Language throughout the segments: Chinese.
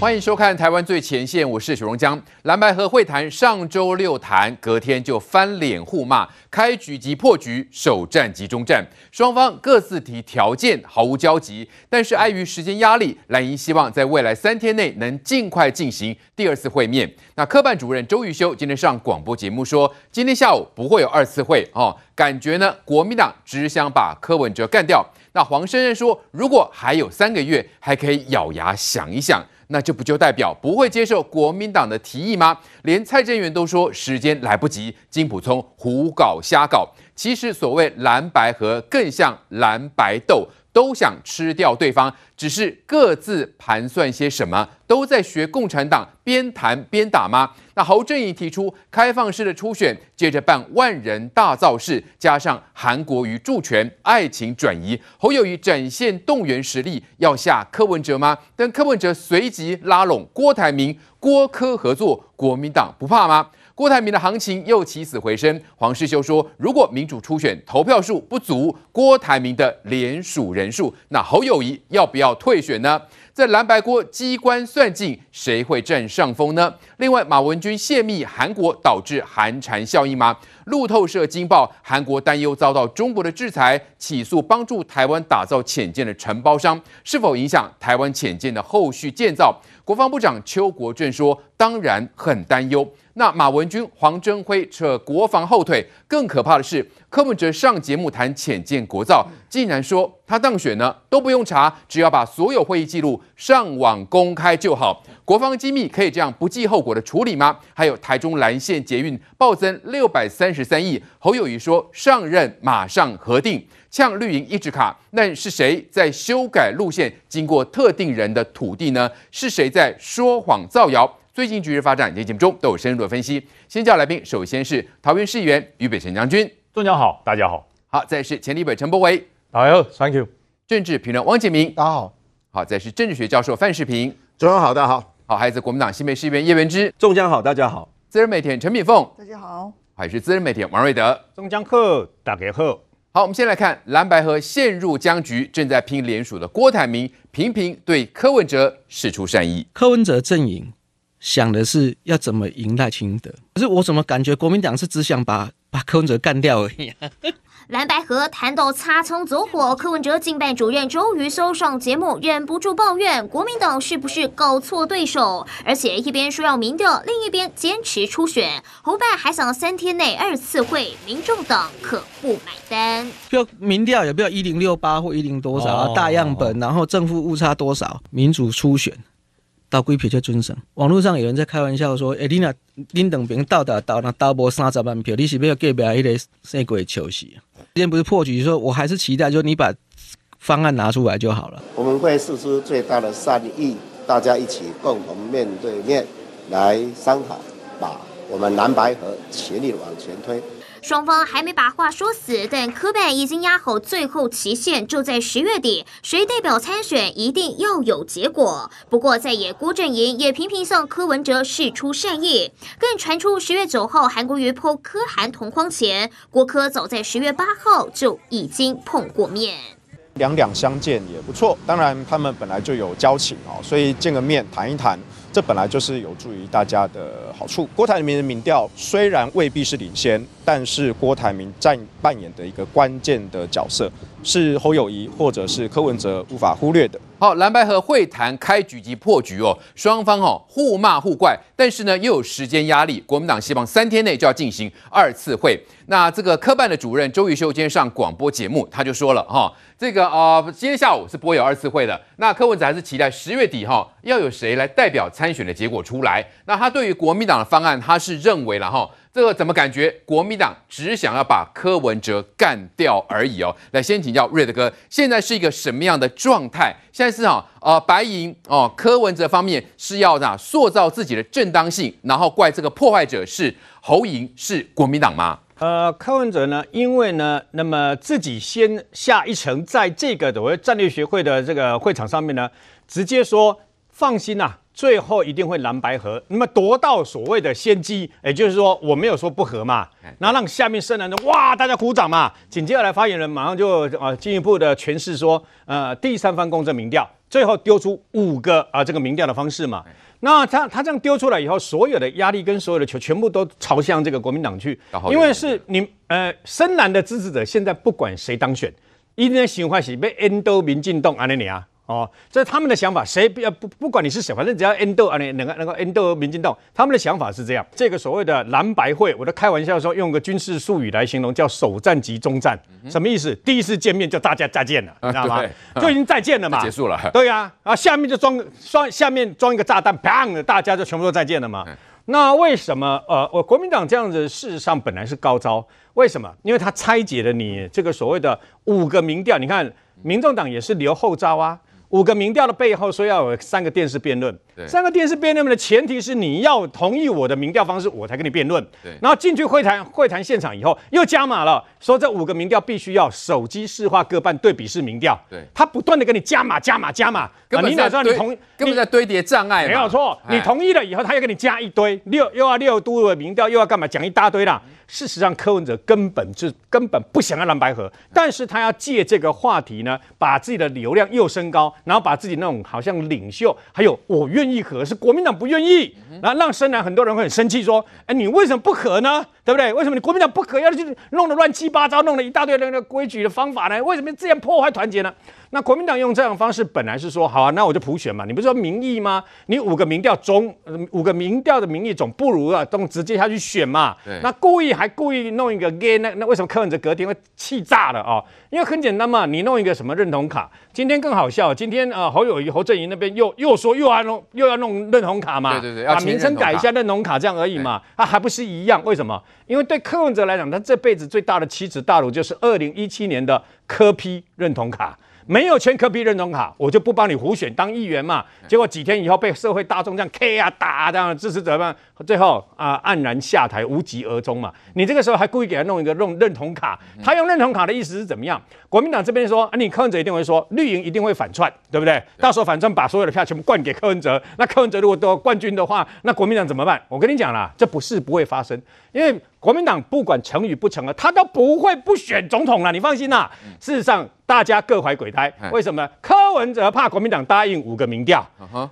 欢迎收看《台湾最前线》，我是许荣江。蓝白合会谈上周六谈，隔天就翻脸互骂，开局即破局，首战即终战，双方各自提条件，毫无交集。但是碍于时间压力，蓝营希望在未来三天内能尽快进行第二次会面。那科办主任周榆修今天上广播节目说，今天下午不会有二次会哦，感觉呢国民党只想把柯文哲干掉。那黄胜任说，如果还有三个月，还可以咬牙想一想。那这不就代表不会接受国民党的提议吗？连蔡正元都说时间来不及，金普聪胡搞瞎搞。其实所谓蓝白合，更像蓝白斗。都想吃掉对方，只是各自盘算些什么，都在学共产党边谈边打吗？那侯正义提出开放式的初选，接着办万人大造势，加上韩国瑜助拳，爱情转移。侯友谊展现动员实力，要下柯文哲吗？但柯文哲随即拉拢郭台铭、郭柯合作，国民党不怕吗？郭台铭的行情又起死回生。黄世修说，如果民主初选投票数不足郭台铭的联署人数，那侯友谊要不要退选呢？在蓝白锅机关算尽，谁会占上风呢？另外，马文君泄密韩国导致寒蝉效应吗？路透社惊爆，韩国担忧遭到中国的制裁，起诉帮助台湾打造潜舰的承包商，是否影响台湾潜舰的后续建造？国防部长邱国正说，当然很担忧。那马文君、黄征辉扯国防后腿，更可怕的是，柯文哲上节目谈浅见国造，竟然说他当选呢都不用查，只要把所有会议记录上网公开就好。国防机密可以这样不计后果的处理吗？还有台中蓝线捷运暴增六百三十三亿，侯友谊说上任马上核定，呛绿营一直卡，那是谁在修改路线经过特定人的土地呢？是谁在说谎造谣？最近局势发展，以及节目中都有深入的分析。先叫来宾，首先是桃园市议员于北辰将军，中江好，大家好。好，再是前立委陈柏惟，大家好，Thank you。政治评论汪建民，大家好。好，再是政治学教授范世平，中江好，大家好。好，还是国民党新北市议员叶元之，中江好，大家好。资深媒体人陈敏凤，大家好。还是资深媒体人王瑞德，中江好，大家好。好，我们先来看蓝白河陷入僵局，正在拼联署的郭台铭频频对柯文哲释出善意，柯文哲阵营。想的是要怎么赢赖清德，可是我怎么感觉国民党是只想把把柯文哲干掉而已啊？蓝白河谈到擦枪走火，柯文哲竞办主任周榆修上节目忍不住抱怨国民党是不是搞错对手，而且一边说要民调，另一边坚持初选，侯办还想三天内二次会，民众党可不买单。要民调也不要一零六八或一零多少、哦、大样本，然后正负误差多少，民主初选。到几票就准审。网络上有人在开玩笑说：“哎、欸，你那林等兵到达到那到无三十万票，你是不是要隔壁那个谁鬼球戏？”今天不是破局，说我还是期待，就你把方案拿出来就好了。我们会释出最大的善意，大家一起共同面对面来商讨，把我们蓝白河全力往前推。双方还没把话说死，但柯办已经压好最后期限，就在十月底。谁代表参选，一定要有结果。不过在野郭阵营也频频向柯文哲示出善意，更传出十月九号韩国瑜 PO 柯韩同框前，郭柯早在十月八号就已经碰过面。两两相见也不错，当然他们本来就有交情哦，所以见个面谈一谈。这本来就是有助于大家的好处。郭台铭的民调虽然未必是领先，但是郭台铭占扮演的一个关键的角色，是侯友谊或者是柯文哲无法忽略的。好，蓝白河会谈开局即破局哦，双方哦互骂互怪，但是呢又有时间压力，国民党希望三天内就要进行二次会。那这个科办的主任周玉修今天上广播节目，他就说了哈、哦，这个啊、今天下午是不会有二次会的。那柯文哲还是期待十月底哈、哦、要有谁来代表参选的结果出来。那他对于国民党的方案，他是认为了哈。哦这个怎么感觉国民党只想要把柯文哲干掉而已哦？来，先请教瑞德哥，现在是一个什么样的状态？现在是啊，呃，白营哦，柯文哲方面是要啊塑造自己的正当性，然后怪这个破坏者是侯莹是国民党吗？呃，柯文哲呢，因为呢，那么自己先下一层，在这个所谓战略学会的这个会场上面呢，直接说放心呐、啊。最后一定会蓝白合，那么夺到所谓的先机，也就是说我没有说不合嘛，那让下面深蓝的哇大家鼓掌嘛，紧接下来发言人马上就啊进一步的诠释说，呃第三方公正民调，最后丢出五个啊这个民调的方式嘛，那他他这样丢出来以后，所有的压力跟所有的球全部都朝向这个国民党去，因为是你呃深蓝的支持者现在不管谁当选，一定喜欢是被 endo 民进党安尼啊。哦，这是他们的想法，谁不要不不管你是谁，反正只要 endo 啊，你那个那个 endo 民进党，他们的想法是这样。这个所谓的蓝白会，我都开玩笑说，用个军事术语来形容，叫首战即终战，什么意思？第一次见面就大家再见了，你知道吗？就已经再见了嘛，结束了。对呀，啊，下面就装装下面装一个炸弹，砰，大家就全部都再见了嘛。那为什么呃，我国民党这样子事实上本来是高招，为什么？因为他拆解了你这个所谓的五个民调，你看民众党也是留后招啊。五个民调的背后说要有三个电视辩论，三个电视辩论的前提是你要同意我的民调方式，我才跟你辩论。然后进去会谈会谈现场以后又加码了，说这五个民调必须要手机视化各半对比式民调。对，他不断的跟你加码加码加码，根本在堆，根本在堆叠障碍。没有错，你同意了以后，他又给你加一堆六，又要六都的民调，又要干嘛？讲一大堆啦。事实上，柯文哲根本就根本不想要蓝白合，但是他要借这个话题呢，把自己的流量又升高，然后把自己那种好像领袖，还有我愿意和，是国民党不愿意，然后让深蓝很多人会很生气，说，哎，你为什么不和呢？对不对？为什么你国民党不可，要去弄得乱七八糟，弄了一大堆那个规矩的方法呢？为什么这样破坏团结呢？那国民党用这样的方式，本来是说好啊，那我就普选嘛。你不是说民意吗？你五个民调中，五个民调的民意总不如啊，都直接下去选嘛。那故意还故意弄一个 gay，那那为什么柯文哲隔天会气炸了啊？因为很简单嘛，你弄一个什么认同卡，今天更好笑。今天啊，侯友宜、侯阵营那边又又说又要弄又要弄认同卡嘛。对对对，把名称改一下认同卡这样而已嘛。他还不是一样？为什么？因为对柯文哲来讲，他这辈子最大的奇耻大辱就是二零一七年的柯批认同卡。没有签柯批认同卡，我就不帮你胡选当议员嘛。结果几天以后被社会大众这样 K 啊打这样支持者们，最后啊黯然下台，无疾而终嘛。你这个时候还故意给他弄一个弄认同卡，他用认同卡的意思是怎么样？国民党这边说啊，你柯文哲一定会说绿营一定会反串，对不对？到时候反串把所有的票全部灌给柯文哲，那柯文哲如果得冠军的话，那国民党怎么办？我跟你讲啦，这不是不会发生，因为国民党不管成与不成啊，他都不会不选总统了，你放心啦。事实上。大家各怀鬼胎，为什么呢？柯文哲怕国民党答应五个民调，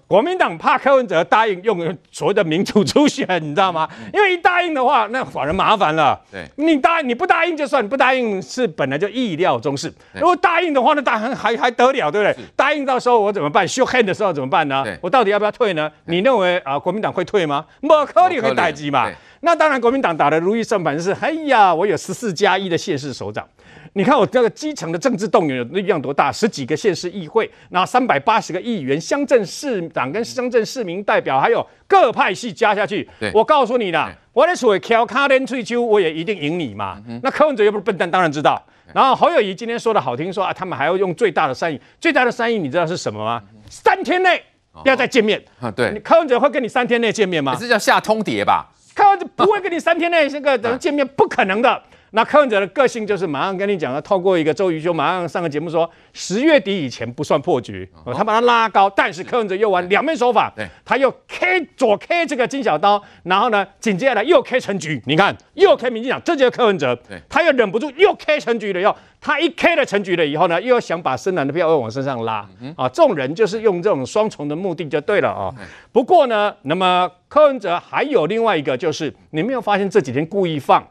国民党怕柯文哲答应用所谓的民主初选，你知道吗？因为一答应的话，那反而麻烦了。对，你答应你不答应就算，你不答应是本来就意料中事。如果答应的话，那当然还还得了，对不对？答应到时候我怎么办？show hand 的时候怎么办呢？我到底要不要退呢？你认为啊，国民党会退吗？不可能会待机嘛。那当然，国民党打的如意算盘是，哎呀，我有十四加一的县市首长。你看我这个基层的政治动员有力量多大？十几个县市议会，然后三百八十个议员、乡镇市长跟乡镇市民代表，还有各派系加下去，我告诉你啦，我的所谓挑卡连吹秋，我也一定赢你嘛。嗯、那柯文哲又不是笨蛋，当然知道。然后侯友谊今天说的好听说，说啊，他们还要用最大的善意，最大的善意你知道是什么吗？三天内不要再见面。啊，对，柯文哲会跟你三天内见面吗？这叫下通牒吧？柯文哲不会跟你三天内那个等见面，不可能的。那柯文哲的个性就是马上跟你讲，了透过一个周瑜修马上上个节目说，十月底以前不算破局，他把它拉高，但是柯文哲又玩两面手法，他又 K 左 K 这个金小刀，然后呢，紧接下来又 K 陈局，你看又 K 民进党，这就是柯文哲，他又忍不住又 K 陈局了，又他一 K 了陈局了以后呢，又要想把深蓝的票又往身上拉，啊，这种人就是用这种双重的目的就对了啊。不过呢，那么柯文哲还有另外一个，就是你没有发现这几天故意放。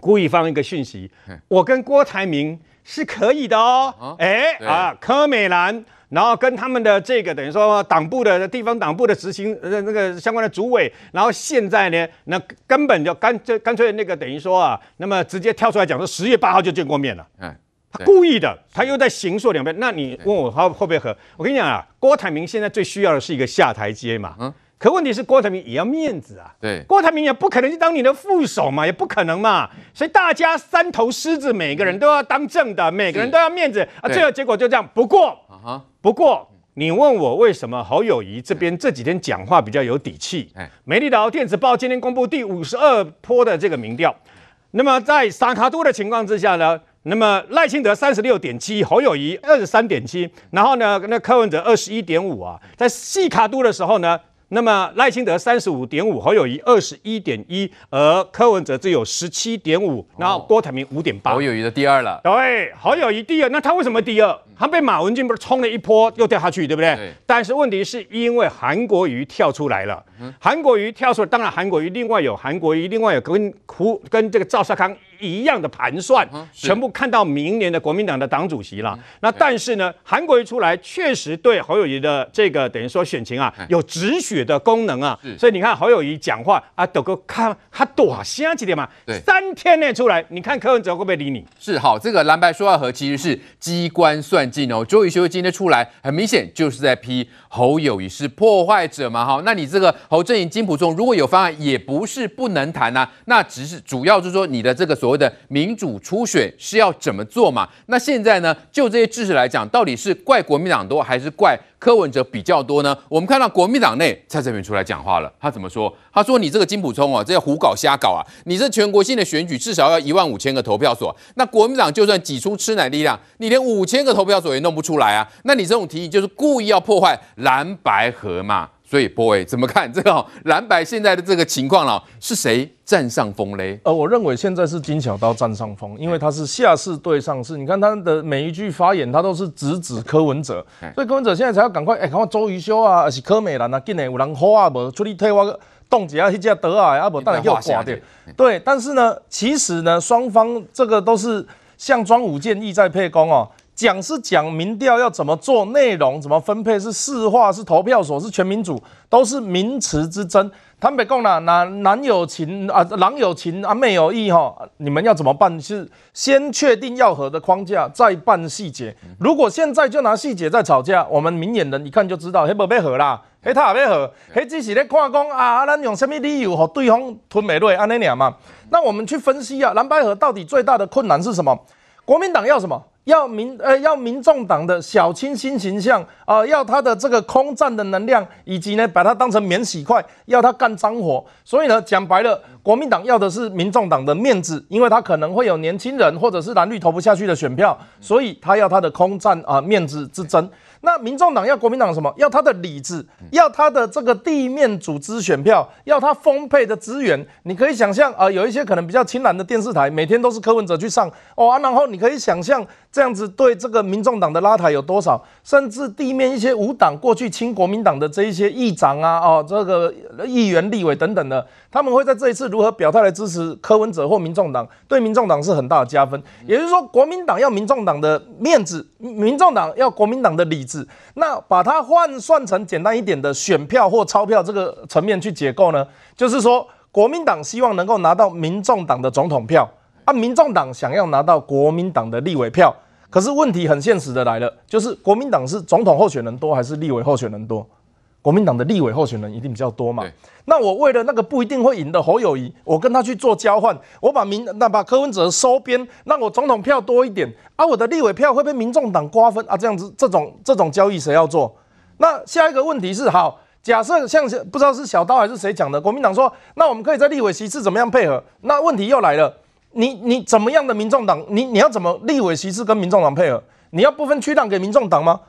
故意放一个讯息，我跟郭台铭是可以的哦。哎啊，柯美兰，然后跟他们的这个等于说党部的地方党部的执行呃那个相关的主委，然后现在呢，那根本就干脆干脆那个等于说啊，那么直接跳出来讲说十月八号就见过面了。他故意的，他又在形塑两边。那你问我他会不会和？我跟你讲啊，郭台铭现在最需要的是一个下台阶嘛。可问题是郭台铭也要面子啊，对，郭台铭也不可能去当你的副手嘛，也不可能嘛，所以大家三头狮子，每个人都要当正的，每个人都要面子啊，最后结果就这样。不过，不过你问我为什么侯友谊这边这几天讲话比较有底气？美丽岛电子报今天公布第五十二波的这个民调，那么在萨卡都的情况之下呢，那么赖清德三十六点七，侯友谊二十三点七，然后呢，那柯文哲二十一点五啊，在四脚督的时候呢。那么赖清德三十五点五，侯友谊二十一点一，而柯文哲只有十七点五，然后郭台铭五点八，侯友谊的第二了。对，侯友谊第二，那他为什么第二？他被马文君不是冲了一波又掉下去，对不对？对。但是问题是因为韩国瑜跳出来了，嗯、韩国瑜跳出来，当然韩国瑜另外有韩国瑜，另外有跟胡跟这个赵少康一样的盘算，嗯、全部看到明年的国民党的党主席了。嗯、那但是呢，韩国瑜出来确实对侯友宜的这个等于说选情啊有止血的功能啊，所以你看侯友宜讲话啊，都个看他多少几点嘛，对，三天内出来，你看柯文哲会不会理你？是好，这个蓝白说话盒其实是机关算尽哦。周瑜修今天出来，很明显就是在批侯友谊是破坏者嘛，哈，那你这个侯正营金溥聪如果有方案，也不是不能谈呐、啊，那只是主要就是说你的这个所谓的民主初选是要怎么做嘛？那现在呢，就这些知识来讲，到底是怪国民党多还是怪？柯文哲比较多呢，我们看到国民党内蔡正元出来讲话了，他怎么说？他说：“你这个金普聪哦，这要胡搞瞎搞啊！你这全国性的选举至少要一万五千个投票所，那国民党就算挤出吃奶力量，你连五千个投票所也弄不出来啊！那你这种提议就是故意要破坏蓝白河嘛？”所以，boy 怎么看这个 蓝白现在的这个情况了？是谁占上风嘞？呃，我认为现在是金小刀占上风，因为他是下士对上士。你看他的每一句发言，他都是直指柯文哲，所以柯文哲现在才要赶快哎，赶快周瑜修啊，还是柯美兰啊，今年有人好啊，无出力退我冻结啊，去只得啊，啊不，当然又挂掉。对，但是呢，其实呢，双方这个都是像庄武健意在沛公哦。讲是讲民调要怎么做，内容怎么分配，是市话是投票所是全民主，都是名词之争。坦白讲啦，那男有情啊，郎有情啊，妹有意哈，你们要怎么办？是先确定要和的框架，再办细节。如果现在就拿细节在吵架，我们明眼人一看就知道，黑不要和啦，黑他也要和，黑只是咧看讲啊，咱用什么理由和对方吞没落安尼尔嘛？那我们去分析啊，蓝白河到底最大的困难是什么？国民党要什么？要民呃要民众党的小清新形象啊、呃，要他的这个空战的能量，以及呢把它当成免洗筷，要他干脏活。所以呢讲白了，国民党要的是民众党的面子，因为他可能会有年轻人或者是蓝绿投不下去的选票，所以他要他的空战啊、呃、面子之争。那民众党要国民党什么？要他的理智，要他的这个地面组织选票，要他丰沛的资源。你可以想象啊、呃，有一些可能比较亲蓝的电视台，每天都是柯文哲去上哦、啊，然后你可以想象这样子对这个民众党的拉抬有多少，甚至地面一些无党过去亲国民党的这一些议长啊，哦，这个议员、立委等等的。他们会在这一次如何表态来支持柯文哲或民众党，对民众党是很大的加分。也就是说，国民党要民众党的面子，民众党要国民党的理智。那把它换算成简单一点的选票或钞票这个层面去解构呢？就是说，国民党希望能够拿到民众党的总统票，啊，民众党想要拿到国民党的立委票。可是问题很现实的来了，就是国民党是总统候选人多还是立委候选人多？国民党的立委候选人一定比较多嘛？那我为了那个不一定会赢的侯友谊，我跟他去做交换，我把民那把柯文哲收编，让我总统票多一点，啊，我的立委票会被民众党瓜分啊，这样子这种这种交易谁要做？那下一个问题是，好，假设像不知道是小刀还是谁讲的，国民党说，那我们可以在立委席次怎么样配合？那问题又来了，你你怎么样的民众党？你你要怎么立委席次跟民众党配合？你要不分区让给民众党吗？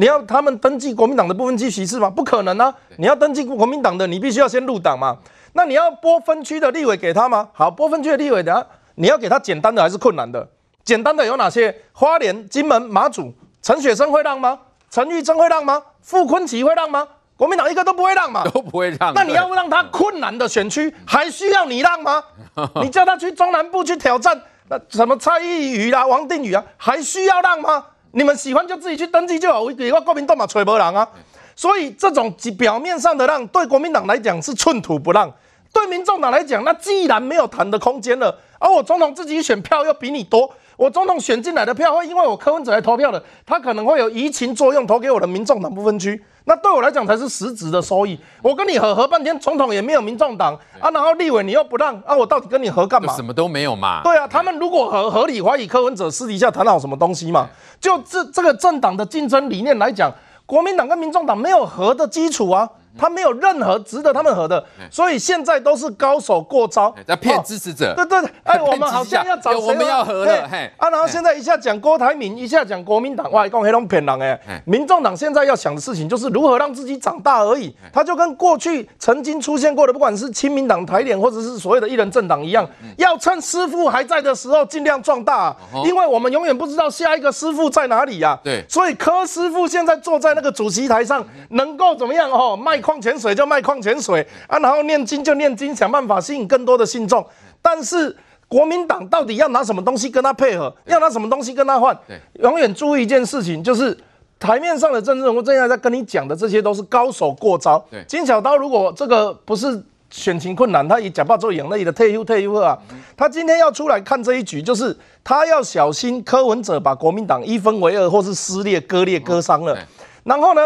你要他们登记国民党的不分区席次吗？不可能啊！你要登记国民党的，你必须要先入党嘛。那你要拨分区的立委给他吗？好，拨分区的立委的，你要给他简单的还是困难的？简单的有哪些？花莲、金门、马祖，陈雪生会让吗？陈玉珍会让吗？傅昆萁会让吗？国民党一个都不会让嘛，都不会让。那你要让他困难的选区，还需要你让吗？你叫他去中南部去挑战，那什么蔡依瑜啦、王定宇啊，还需要让吗？你们喜欢就自己去登记就好，我一个国民党嘛，吹波人啊！所以这种表面上的让，对国民党来讲是寸土不让，对民众党来讲，那既然没有谈的空间了，而我总统自己选票又比你多，我总统选进来的票会因为我柯文哲来投票的，他可能会有移情作用，投给我的民众党不分区。那对我来讲才是实质的收益。我跟你合合半天，总统也没有民众党啊，然后立委你又不让啊，我到底跟你合干嘛？什么都没有嘛。对啊，他们如果合合理怀疑柯文哲私底下谈好什么东西嘛？就这这个政党的竞争理念来讲，国民党跟民众党没有合的基础啊。他没有任何值得他们合的，所以现在都是高手过招，在骗支持者。对对对，哎，我们好像要找谁？我们要合了，嘿。啊，然后现在一下讲郭台铭，一下讲国民党，哇，讲黑龙骗人哎，民众党现在要想的事情就是如何让自己长大而已，他就跟过去曾经出现过的，不管是亲民党、台联，或者是所谓的一人政党一样，要趁师傅还在的时候尽量壮大，因为我们永远不知道下一个师傅在哪里呀。对，所以柯师傅现在坐在那个主席台上，能够怎么样哦？卖矿泉水就卖矿泉水啊，然后念经就念经，想办法吸引更多的信众。但是国民党到底要拿什么东西跟他配合？要拿什么东西跟他换？永远注意一件事情，就是台面上的政治人物，正在在跟你讲的这些都是高手过招。金小刀如果这个不是。选情困难，他以假报做赢，那里的退休退休啊，他今天要出来看这一局，就是他要小心柯文哲把国民党一分为二，或是撕裂、割裂、割伤了。然后呢，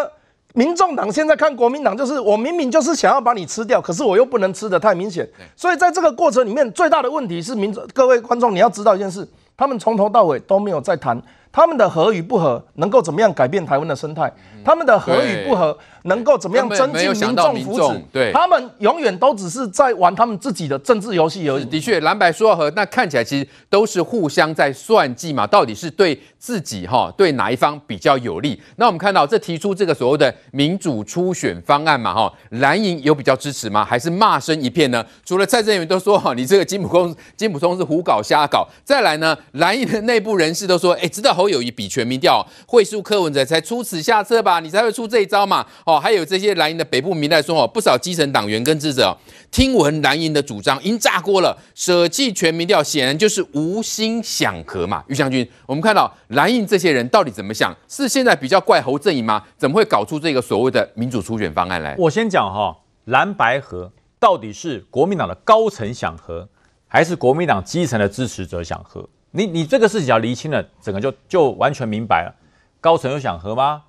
民众党现在看国民党，就是我明明就是想要把你吃掉，可是我又不能吃的太明显。所以在这个过程里面，最大的问题是民众各位观众，你要知道一件事，他们从头到尾都没有在谈他们的合与不合能够怎么样改变台湾的生态，他们的合与不合。能够怎么样增进民众福祉？对，他们永远都只是在玩他们自己的政治游戏而已。的确，蓝白说和，那看起来其实都是互相在算计嘛，到底是对自己哈，对哪一方比较有利？那我们看到这提出这个所谓的民主初选方案嘛，哈，蓝营有比较支持吗？还是骂声一片呢？除了蔡正元都说哈，你这个金普公金普通是胡搞瞎搞。再来呢，蓝营的内部人士都说，哎，知道侯友宜比全民调会输柯文哲才出此下策吧？你才会出这一招嘛？哦。还有这些蓝营的北部民代说哦，不少基层党员跟支持者听闻蓝营的主张已经炸锅了，舍弃全民调显然就是无心想和嘛。于将军，我们看到蓝营这些人到底怎么想？是现在比较怪侯阵营吗？怎么会搞出这个所谓的民主初选方案来？我先讲哈，蓝白合到底是国民党的高层想和，还是国民党基层的支持者想和？你你这个事情要厘清了，整个就就完全明白了。高层有想和吗？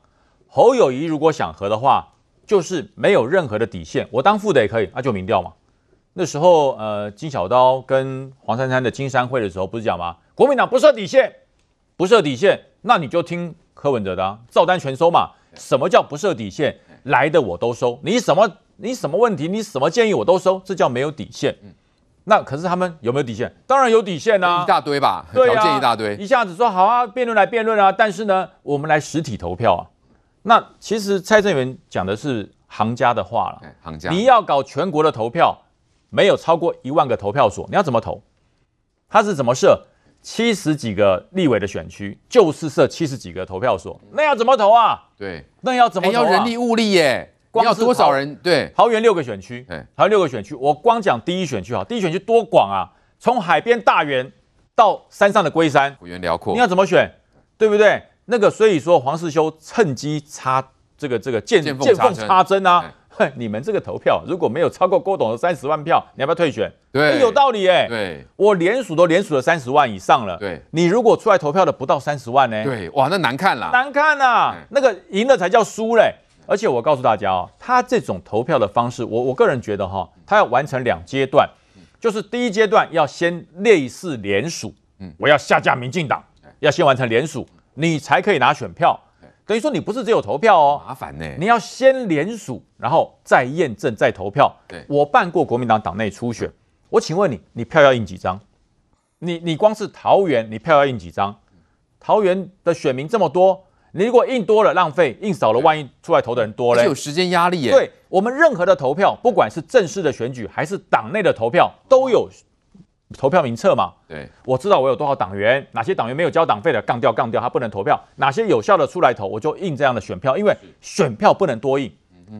侯友宜如果想和的话，就是没有任何的底线，我当副的也可以，那就民调嘛。那时候，呃，金小刀跟黄珊珊的金山会的时候，不是讲吗？国民党不设底线，不设底线，那你就听柯文哲的啊，照单全收嘛。什么叫不设底线？来的我都收，你什么你什么问题，你什么建议我都收，这叫没有底线。那可是他们有没有底线？当然有底线啊，一大堆吧，条件一大堆，一下子说好啊，辩论来辩论啊，但是呢，我们来实体投票啊。那其实蔡正元讲的是行家的话了，行家，你要搞全国的投票，没有超过一万个投票所，你要怎么投？他是怎么设？七十几个立委的选区，就是设七十几个投票所，那要怎么投啊？对，那要怎么投啊？要人力物力耶，光要多少人？对，桃园六个选区，桃园六个选区，我光讲第一选区哈，第一选区多广啊，从海边大园到山上的龟山，幅员辽阔，你要怎么选？对不对？那个，所以说黄世修趁机插这个这个见见缝插针啊！哼，你们这个投票如果没有超过郭董的三十万票，你要不要退选？对，有道理哎。对，我连署都连署了三十万以上了。对，你如果出来投票的不到三十万呢？对，哇，那难看了，难看呐！那个赢了才叫输嘞。而且我告诉大家哦，他这种投票的方式，我我个人觉得哈，他要完成两阶段，就是第一阶段要先类似联署，嗯，我要下架民进党，要先完成联署。你才可以拿选票，等于说你不是只有投票哦，麻烦呢。你要先联署，然后再验证，再投票。对，我办过国民党党内初选，我请问你，你票要印几张？你你光是桃园，你票要印几张？桃园的选民这么多，你如果印多了浪费，印少了万一出来投的人多嘞，有时间压力耶。对，我们任何的投票，不管是正式的选举还是党内的投票，都有。投票名册嘛，对，我知道我有多少党员，哪些党员没有交党费的，杠掉杠掉，他不能投票；哪些有效的出来投，我就印这样的选票，因为选票不能多印，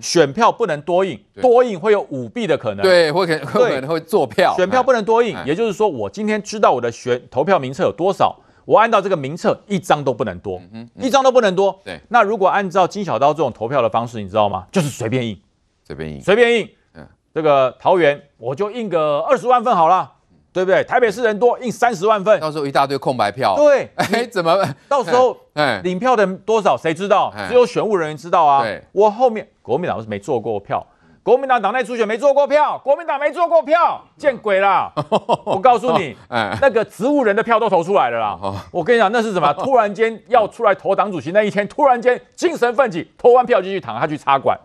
选票不能多印，多印会有舞弊的可能，对，会可会可能会作票，选票不能多印，也就是说，我今天知道我的选投票名册有多少，我按照这个名册一张都不能多，一张都不能多，对。那如果按照金小刀这种投票的方式，你知道吗？就是随便印，随便印，随便印，嗯，这个桃园我就印个二十万份好了。对不对？台北市人多，印三十万份，到时候一大堆空白票。对，哎，怎么？到时候，哎，领票的多少谁知道？只有选务人员知道啊。对，我后面国民党是没做过票，国民党党内初选没做过票，国民党没做过票，见鬼了！我告诉你，那个植物人的票都投出来了啦。我跟你讲，那是什么？突然间要出来投党主席那一天，突然间精神奋起，投完票就去躺下去插管。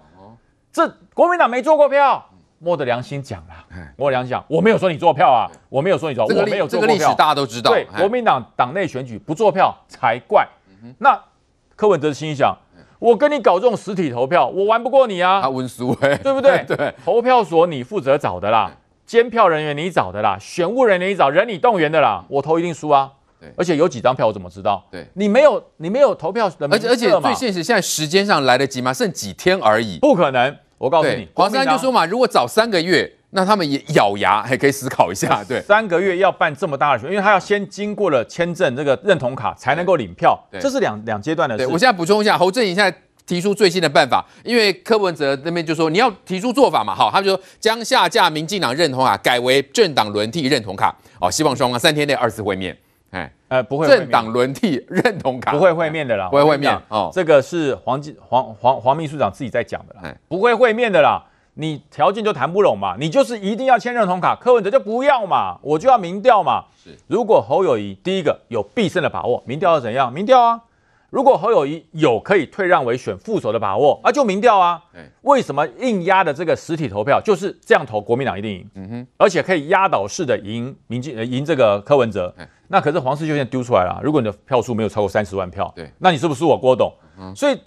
这国民党没做过票，摸着良心讲啦，摸着良心讲，我没有说你做票啊，我没有说你做，这个我没有做过票，这个历史大家都知道。对，国民党党内选举不做票才怪。那柯文哲心想，我跟你搞这种实体投票，我玩不过你啊，温书哎，对不对？对，投票所你负责找的啦，监票人员你找的啦，选务人员你找，人你动员的啦，我投一定输啊。对，而且有几张票我怎么知道？对，你没有，你没有投票的，而且而且最现实，现在时间上来得及吗？剩几天而已，不可能。我告诉你，黄珊就说嘛，如果早三个月，那他们也咬牙还可以思考一下。对，三个月要办这么大的选，因为他要先经过了签证这个认同卡才能够领票，这是两两阶段的事。对，我现在补充一下，侯阵营现在提出最新的办法，因为柯文哲那边就说你要提出做法嘛，好，他们就说将下架民进党认同卡改为政党轮替认同卡，哦，希望双方三天内二次会面。哎，呃，不会，政党轮替认同卡不会会面的啦，不会会面哦。这个是黄黄黄黄秘书长自己在讲的啦，不会会面的啦。你条件就谈不拢嘛，你就是一定要签认同卡，柯文哲就不要嘛，我就要民调嘛。是，如果侯友谊第一个有必胜的把握，民调要怎样？民调啊。如果侯友谊有可以退让为选副手的把握，啊，就民调啊。为什么硬压的这个实体投票就是这样投，国民党一定赢。嗯哼，而且可以压倒式的赢民进，赢这个柯文哲。那可是黄世修现在丢出来了，如果你的票数没有超过三十万票，对，那你是不是我郭董？嗯，所以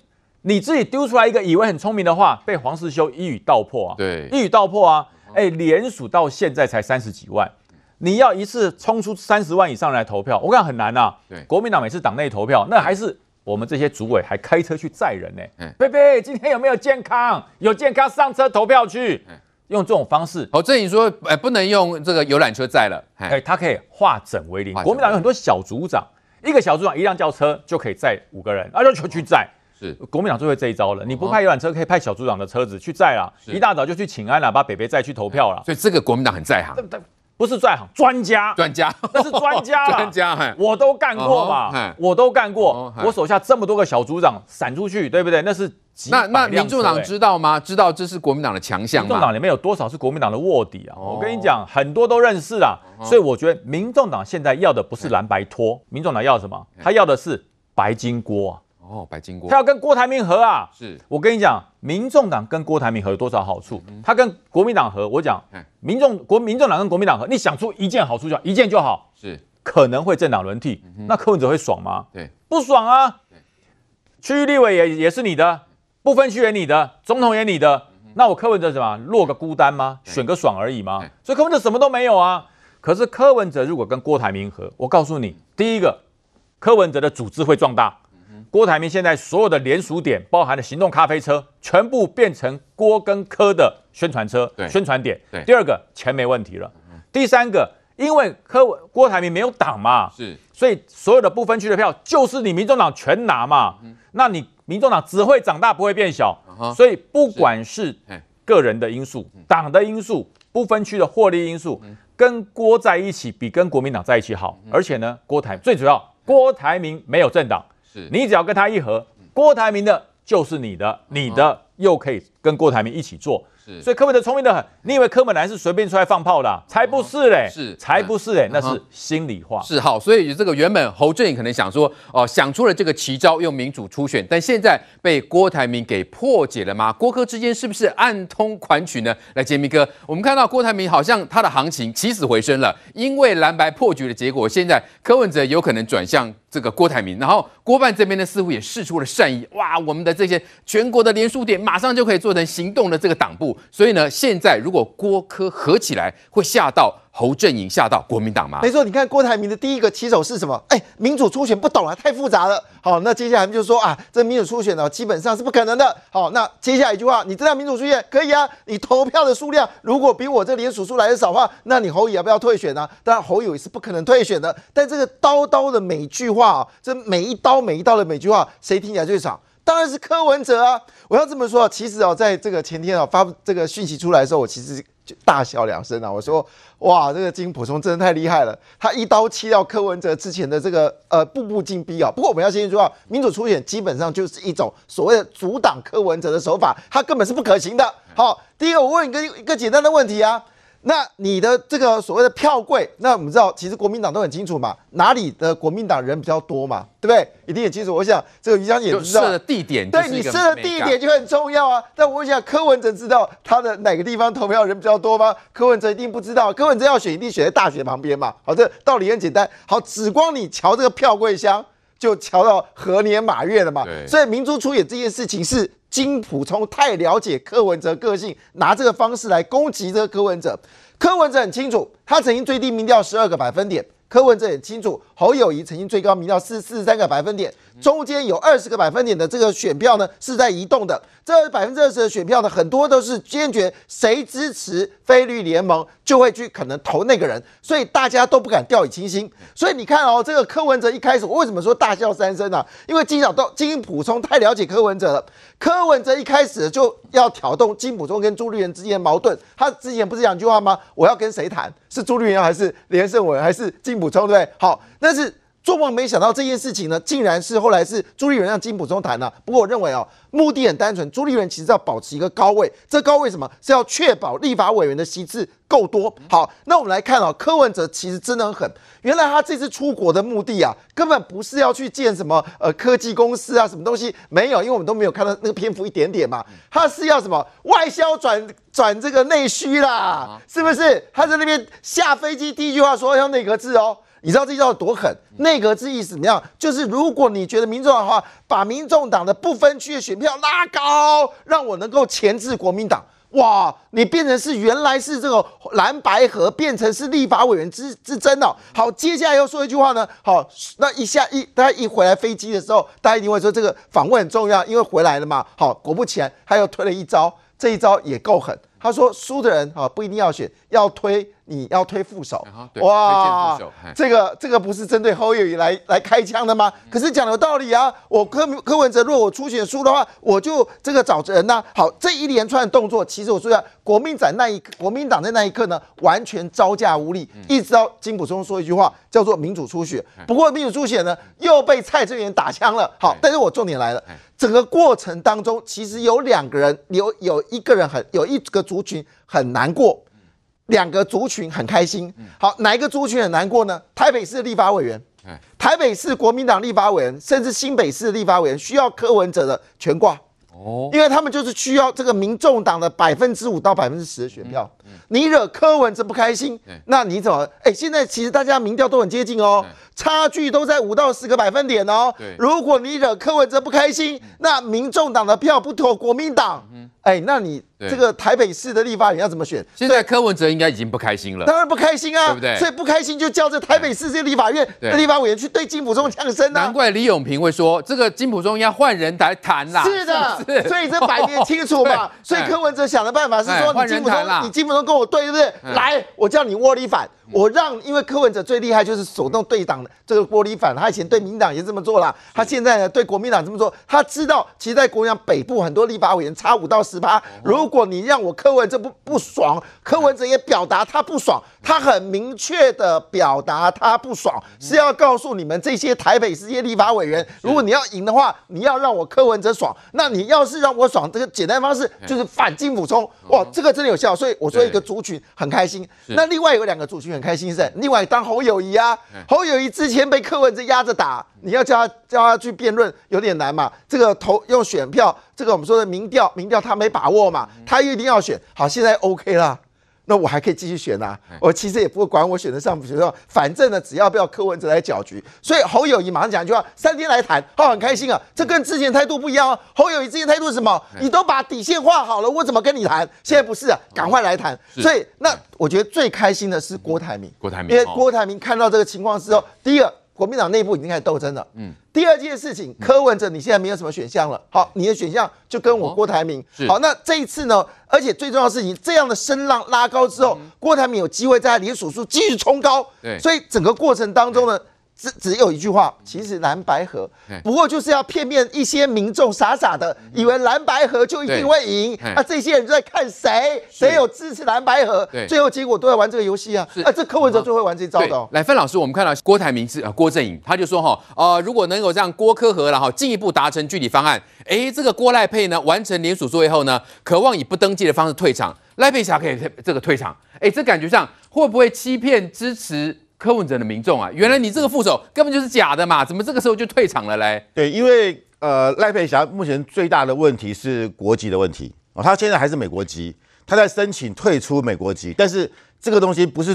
你自己丢出来一个以为很聪明的话，被黄世修一语道破啊。对，一语道破啊。哎，连署到现在才三十几万，你要一次冲出三十万以上来投票，我跟你讲很难呐。对，国民党每次党内投票，那还是。我们这些主委还开车去载人呢，贝贝，今天有没有健康？有健康上车投票去，用这种方式。哦，这你说，哎，不能用这个游览车载了，哎，他可以化整为零。国民党有很多小组长，一个小组长一辆轿车就可以载五个人，啊，就去载。是，国民党最会这一招了。你不派游览车，可以派小组长的车子去载了，一大早就去请安了，把北北载去投票了。所以这个国民党很在行。不是在行，专家，专家，那是专家，专家，我都干过嘛，我都干过，我手下这么多个小组长散出去，对不对？那是那那民众党知道吗？知道这是国民党的强项吗？民众党里面有多少是国民党的卧底啊？我跟你讲，很多都认识啊。所以我觉得民众党现在要的不是蓝白拖，民众党要什么？他要的是白金锅。哦，白金锅，他要跟郭台铭合啊！是我跟你讲，民众党跟郭台铭合有多少好处？他跟国民党合，我讲，民众国民众党跟国民党合，你想出一件好处就好，一件就好。是可能会政党轮替，那柯文哲会爽吗？对，不爽啊！区域立委也也是你的，不分区也你的，总统也你的，那我柯文哲什么落个孤单吗？选个爽而已吗？所以柯文哲什么都没有啊！可是柯文哲如果跟郭台铭合，我告诉你，第一个，柯文哲的组织会壮大。郭台铭现在所有的连署点，包含的行动咖啡车，全部变成郭跟柯的宣传车、宣传点。对，第二个钱没问题了。第三个，因为柯郭台铭没有党嘛，是，所以所有的不分区的票就是你民众党全拿嘛。那你民众党只会长大，不会变小。所以不管是个人的因素、党的因素、不分区的获利因素，跟郭在一起比跟国民党在一起好。而且呢，郭台最主要，郭台铭没有政党。你只要跟他一合，郭台铭的就是你的，你的又可以跟郭台铭一起做。是，所以柯文哲聪明得很。你以为柯本来是随便出来放炮的、啊？才不是嘞！是，才不是嘞！那是心里话。是好，所以这个原本侯振宇可能想说，哦、呃，想出了这个奇招，用民主初选，但现在被郭台铭给破解了吗？郭柯之间是不是暗通款曲呢？来，杰明哥，我们看到郭台铭好像他的行情起死回生了，因为蓝白破局的结果，现在柯文哲有可能转向这个郭台铭，然后郭办这边呢似乎也试出了善意，哇，我们的这些全国的连署点马上就可以做成行动的这个党部。所以呢，现在如果郭柯合起来，会吓到侯阵营，吓到国民党吗？没错，你看郭台铭的第一个起手是什么？哎，民主初选不懂啊，太复杂了。好，那接下来就说啊，这民主初选呢，基本上是不可能的。好，那接下来一句话，你这样民主初选可以啊，你投票的数量如果比我这连署数来的少的话，那你侯友要不要退选呢、啊？当然侯友也是不可能退选的。但这个刀刀的每句话啊，这每一刀每一刀的每句话，谁听起来最爽？当然是柯文哲啊！我要这么说啊，其实哦，在这个前天啊发这个讯息出来的时候，我其实就大笑两声啊。我说：“哇，这个金普松真的太厉害了，他一刀切掉柯文哲之前的这个呃步步进逼啊。”不过我们要先说啊，民主初选基本上就是一种所谓的阻挡柯文哲的手法，他根本是不可行的。好，第一个我问一个一个简单的问题啊，那你的这个所谓的票柜，那我们知道，其实国民党都很清楚嘛，哪里的国民党人比较多嘛，对不对？一定也清楚。我想这个于将军也知道，设的地点，对你设的地点就很重要啊。但我想柯文哲知道他的哪个地方投票人比较多吗？柯文哲一定不知道。柯文哲要选，一定选在大学旁边嘛。好，这道理很简单。好，只光你瞧这个票柜箱，就瞧到何年马月了嘛。所以明珠出演这件事情是。金溥聪太了解柯文哲个性，拿这个方式来攻击这个柯文哲。柯文哲很清楚，他曾经最低民调十二个百分点。柯文哲很清楚，侯友宜曾经最高民调四四十三个百分点。中间有二十个百分点的这个选票呢，是在移动的。这百分之二十的选票呢，很多都是坚决谁支持菲律联盟，就会去可能投那个人，所以大家都不敢掉以轻心。所以你看哦，这个柯文哲一开始，我为什么说大笑三声呢？因为金小刀金普聪太了解柯文哲了。柯文哲一开始就要挑动金普忠跟朱立伦之间的矛盾。他之前不是讲一句话吗？我要跟谁谈？是朱立伦还是连胜文还是金普忠？对不对？好，但是。做梦没想到这件事情呢，竟然是后来是朱立伦让金溥聪谈了。不过我认为哦，目的很单纯，朱立伦其实要保持一个高位，这高位什么？是要确保立法委员的席次够多。好，那我们来看哦，柯文哲其实真的很狠。原来他这次出国的目的啊，根本不是要去见什么呃科技公司啊，什么东西没有，因为我们都没有看到那个篇幅一点点嘛。他是要什么外销转转这个内需啦，是不是？他在那边下飞机第一句话说要内阁制哦。你知道这叫多狠？内阁制意思怎么样？就是如果你觉得民众的话，把民众党的不分区的选票拉高，让我能够钳制国民党，哇！你变成是原来是这个蓝白河，变成是立法委员之之争了。好，接下来又说一句话呢。好，那一下一大家一回来飞机的时候，大家一定会说这个访问很重要，因为回来了嘛。好，果不其然，他又推了一招，这一招也够狠。他说输的人啊不一定要选，要推。你要推副手，哇，这个这个不是针对侯友宜来来开枪的吗？可是讲有道理啊，我柯柯文哲，如果我初选输的话，我就这个找人呐、啊。好，这一连串的动作，其实我说一下，国民党那一国民党在那一刻呢，完全招架无力，一直到金溥聪说一句话，叫做民主初选。不过民主初选呢，又被蔡正元打枪了。好，但是我重点来了，整个过程当中，其实有两个人，有有一个人很有一个族群很难过。两个族群很开心，好，哪一个族群很难过呢？台北市立法委员，台北市国民党立法委员，甚至新北市立法委员需要柯文哲的全挂哦，因为他们就是需要这个民众党的百分之五到百分之十的选票。你惹柯文哲不开心，那你怎么？哎，现在其实大家民调都很接近哦，差距都在五到十个百分点哦。如果你惹柯文哲不开心，那民众党的票不投国民党，哎，那你。这个台北市的立法委员要怎么选？现在柯文哲应该已经不开心了，当然不开心啊，对不对？所以不开心就叫这台北市这立法院的立法委员去对金普中呛声啊。难怪李永平会说，这个金普忠要换人来谈啦。是的，所以这摆明清楚嘛。所以柯文哲想的办法是说，你金普中，你金普中跟我对，对不对？来，我叫你窝里反。我让，因为柯文哲最厉害就是手动对党的这个玻璃反，他以前对民党也这么做了，他现在呢对国民党这么做，他知道其实在国民党北部很多立法委员差五到十八，如果你让我柯文哲不不爽，柯文哲也表达他不爽，他很明确的表达他不爽，是要告诉你们这些台北市这些立法委员，如果你要赢的话，你要让我柯文哲爽，那你要是让我爽，这个简单方式就是反进补充，哇，这个真的有效，所以我说一个族群很开心，那另外有两个族群很。开心是，另外当侯友谊啊，侯友谊之前被柯文哲压着打，你要叫他叫他去辩论有点难嘛。这个投用选票，这个我们说的民调，民调他没把握嘛，他一定要选。好，现在 OK 了。那我还可以继续选呐、啊，我其实也不会管我选得上不选得上，反正呢，只要不要柯文哲来搅局。所以侯友谊马上讲一句话：三天来谈，他很开心啊。这跟之前态度不一样哦。侯友谊之前态度是什么？你都把底线画好了，我怎么跟你谈？现在不是啊，赶快来谈。所以那我觉得最开心的是郭台铭，郭台铭，因为郭台铭看到这个情况之后，第一个。国民党内部已经开始斗争了。嗯，第二件事情，柯文哲你现在没有什么选项了。好，你的选项就跟我郭台铭。好，那这一次呢？而且最重要的事情，这样的声浪拉高之后，郭台铭有机会在他连署数继续冲高。对，所以整个过程当中呢，只只有一句话，其实蓝白合不过就是要片面一些民众傻傻的以为蓝白合就一定会赢，啊，这些人就在看谁谁有支持蓝白合，最后结果都在玩这个游戏啊，啊，这柯文哲最会玩这招的哦。来，范老师，我们看到郭台铭是啊郭正颖，他就说哈，呃，如果能够让郭科和然后进一步达成具体方案，哎，这个郭赖佩呢完成联署作业后呢，渴望以不登记的方式退场，赖佩霞可以这个退场，哎，这感觉上会不会欺骗支持？柯文哲的民众啊，原来你这个副手根本就是假的嘛？怎么这个时候就退场了嘞？对，因为呃赖佩霞目前最大的问题是国籍的问题哦，他现在还是美国籍，他在申请退出美国籍，但是这个东西不是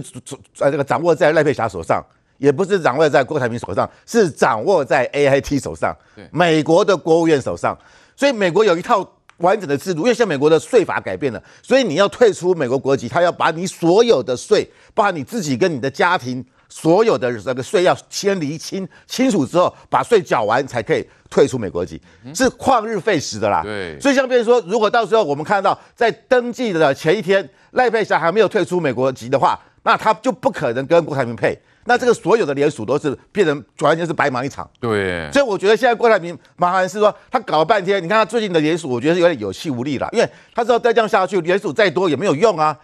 呃这个掌握在赖佩霞手上，也不是掌握在郭台铭手上，是掌握在 AIT 手上，对，美国的国务院手上，所以美国有一套完整的制度，因为现在美国的税法改变了，所以你要退出美国国籍，他要把你所有的税，包括你自己跟你的家庭。所有的这个税要先厘清清楚之后，把税缴完才可以退出美国籍，是旷日费时的啦。对，所以像比如说，如果到时候我们看到在登记的前一天赖佩霞还没有退出美国籍的话，那他就不可能跟郭台铭配，那这个所有的联署都是变成完全是白忙一场。对，所以我觉得现在郭台铭麻烦是说他搞了半天，你看他最近的联署，我觉得是有点有气无力了，因为他知道再这样下去，联署再多也没有用啊，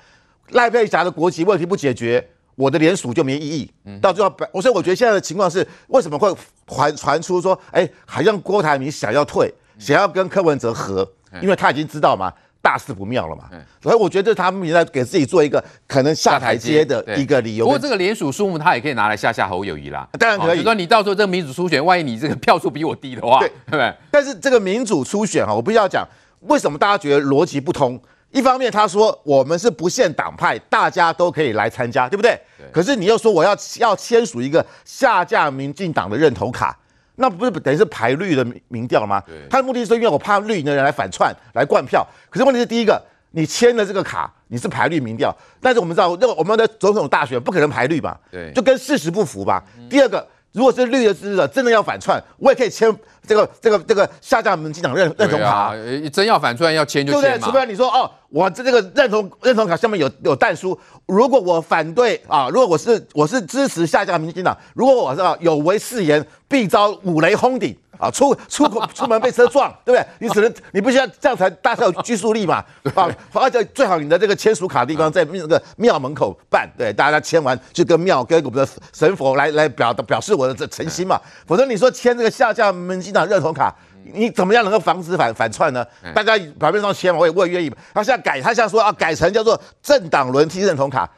赖佩霞的国籍问题不解决。我的联署就没意义，到最后，我所以我觉得现在的情况是，为什么会传传出说，哎，好像郭台铭想要退，想要跟柯文哲和，因为他已经知道嘛，大事不妙了嘛，所以我觉得他们也在给自己做一个可能下台阶的一个理由。不过这个联署数目他也可以拿来吓吓侯友谊啦，当然可以。就说你到时候这个民主初选，万一你这个票数比我低的话，对不对？但是这个民主初选哈，我必须要讲，为什么大家觉得逻辑不通？一方面他说我们是不限党派，大家都可以来参加，对不对？对。可是你又说我要要签署一个下架民进党的认同卡，那不是等于是排绿的民调吗？他的目的是因为我怕绿营的人来反串来灌票。可是问题是第一个，你签了这个卡，你是排绿民调，但是我们知道，那我们的总统大选不可能排绿吧？对。就跟事实不符吧？嗯。第二个，如果是绿的支持者真的要反串，我也可以签。这个这个这个下架民进党认认同卡，啊，真要反串要签就签嘛。对不对？除非你说哦，我这这个认同认同卡下面有有弹书，如果我反对啊，如果我是我是支持下架民进党，如果我是有违誓言，必遭五雷轰顶啊，出出口出门被车撞，对不对？你只能你不需要这样才大才有拘束力嘛啊！而且最好你的这个签署卡的地方在那个庙门口办，对，大家签完就跟庙跟我们的神佛来来表表示我的这诚心嘛，否则你说签这个下架民进。认同卡，你怎么样能够防止反反串呢？大家表面上签嘛，我也我也愿意。他现在改，他现在说啊改成叫做政党轮替认同卡，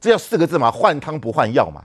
这叫四个字嘛，换汤不换药嘛，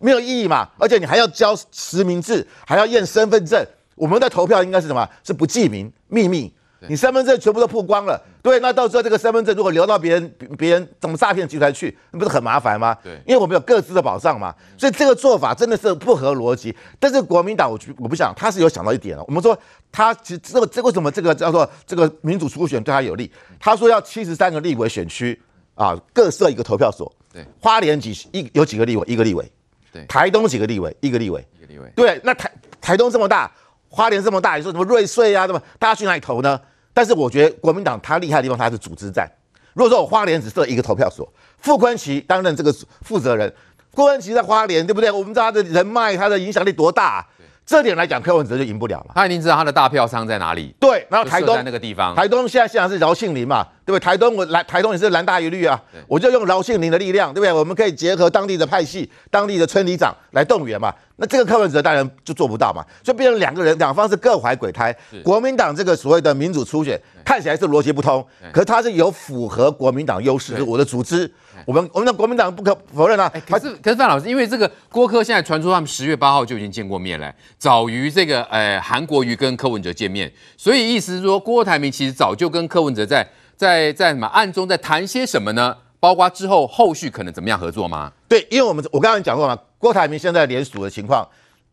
没有意义嘛。而且你还要交实名制，还要验身份证。我们的投票应该是什么？是不记名、秘密。你身份证全部都曝光了，对，那到时候这个身份证如果流到别人，别人怎么诈骗集团去，那不是很麻烦吗？对，因为我们有各自的保障嘛，所以这个做法真的是不合逻辑。但是国民党，我我不想他是有想到一点了。我们说他其实这个这为什么这个叫做这个民主初选对他有利？他说要七十三个立委选区啊，各设一个投票所。对，花莲几一有几个立委？一个立委。对，台东几个立委？一个立委。一个立委。对，那台台东这么大，花莲这么大，你说什么瑞穗啊？什么大家去哪里投呢？但是我觉得国民党他厉害的地方，他是组织战。如果说我花莲只设一个投票所，傅昆萁担任这个负责人，傅昆萁在花莲，对不对？我们知道他的人脉，他的影响力多大啊。这点来讲，柯文哲就赢不了了。他已经知道他的大票仓在哪里。对，然后台东在那个地方，台东现在现在是饶庆林嘛，对不对？台东我来，台东也是蓝大于绿啊，我就用饶庆铃的力量，对不对？我们可以结合当地的派系、当地的村里长来动员嘛。那这个柯文哲当然就做不到嘛，所以变成两个人，两方是各怀鬼胎。国民党这个所谓的民主初选看起来是逻辑不通，可是它是有符合国民党优势，就是我的组织。我们我们的国民党不可否认啊，欸、可是可是范老师，因为这个郭科现在传出他们十月八号就已经见过面了，早于这个呃韩国瑜跟柯文哲见面，所以意思是说郭台铭其实早就跟柯文哲在在在什么暗中在谈些什么呢？包括之后后续可能怎么样合作吗？对，因为我们我刚刚讲过嘛，郭台铭现在联署的情况，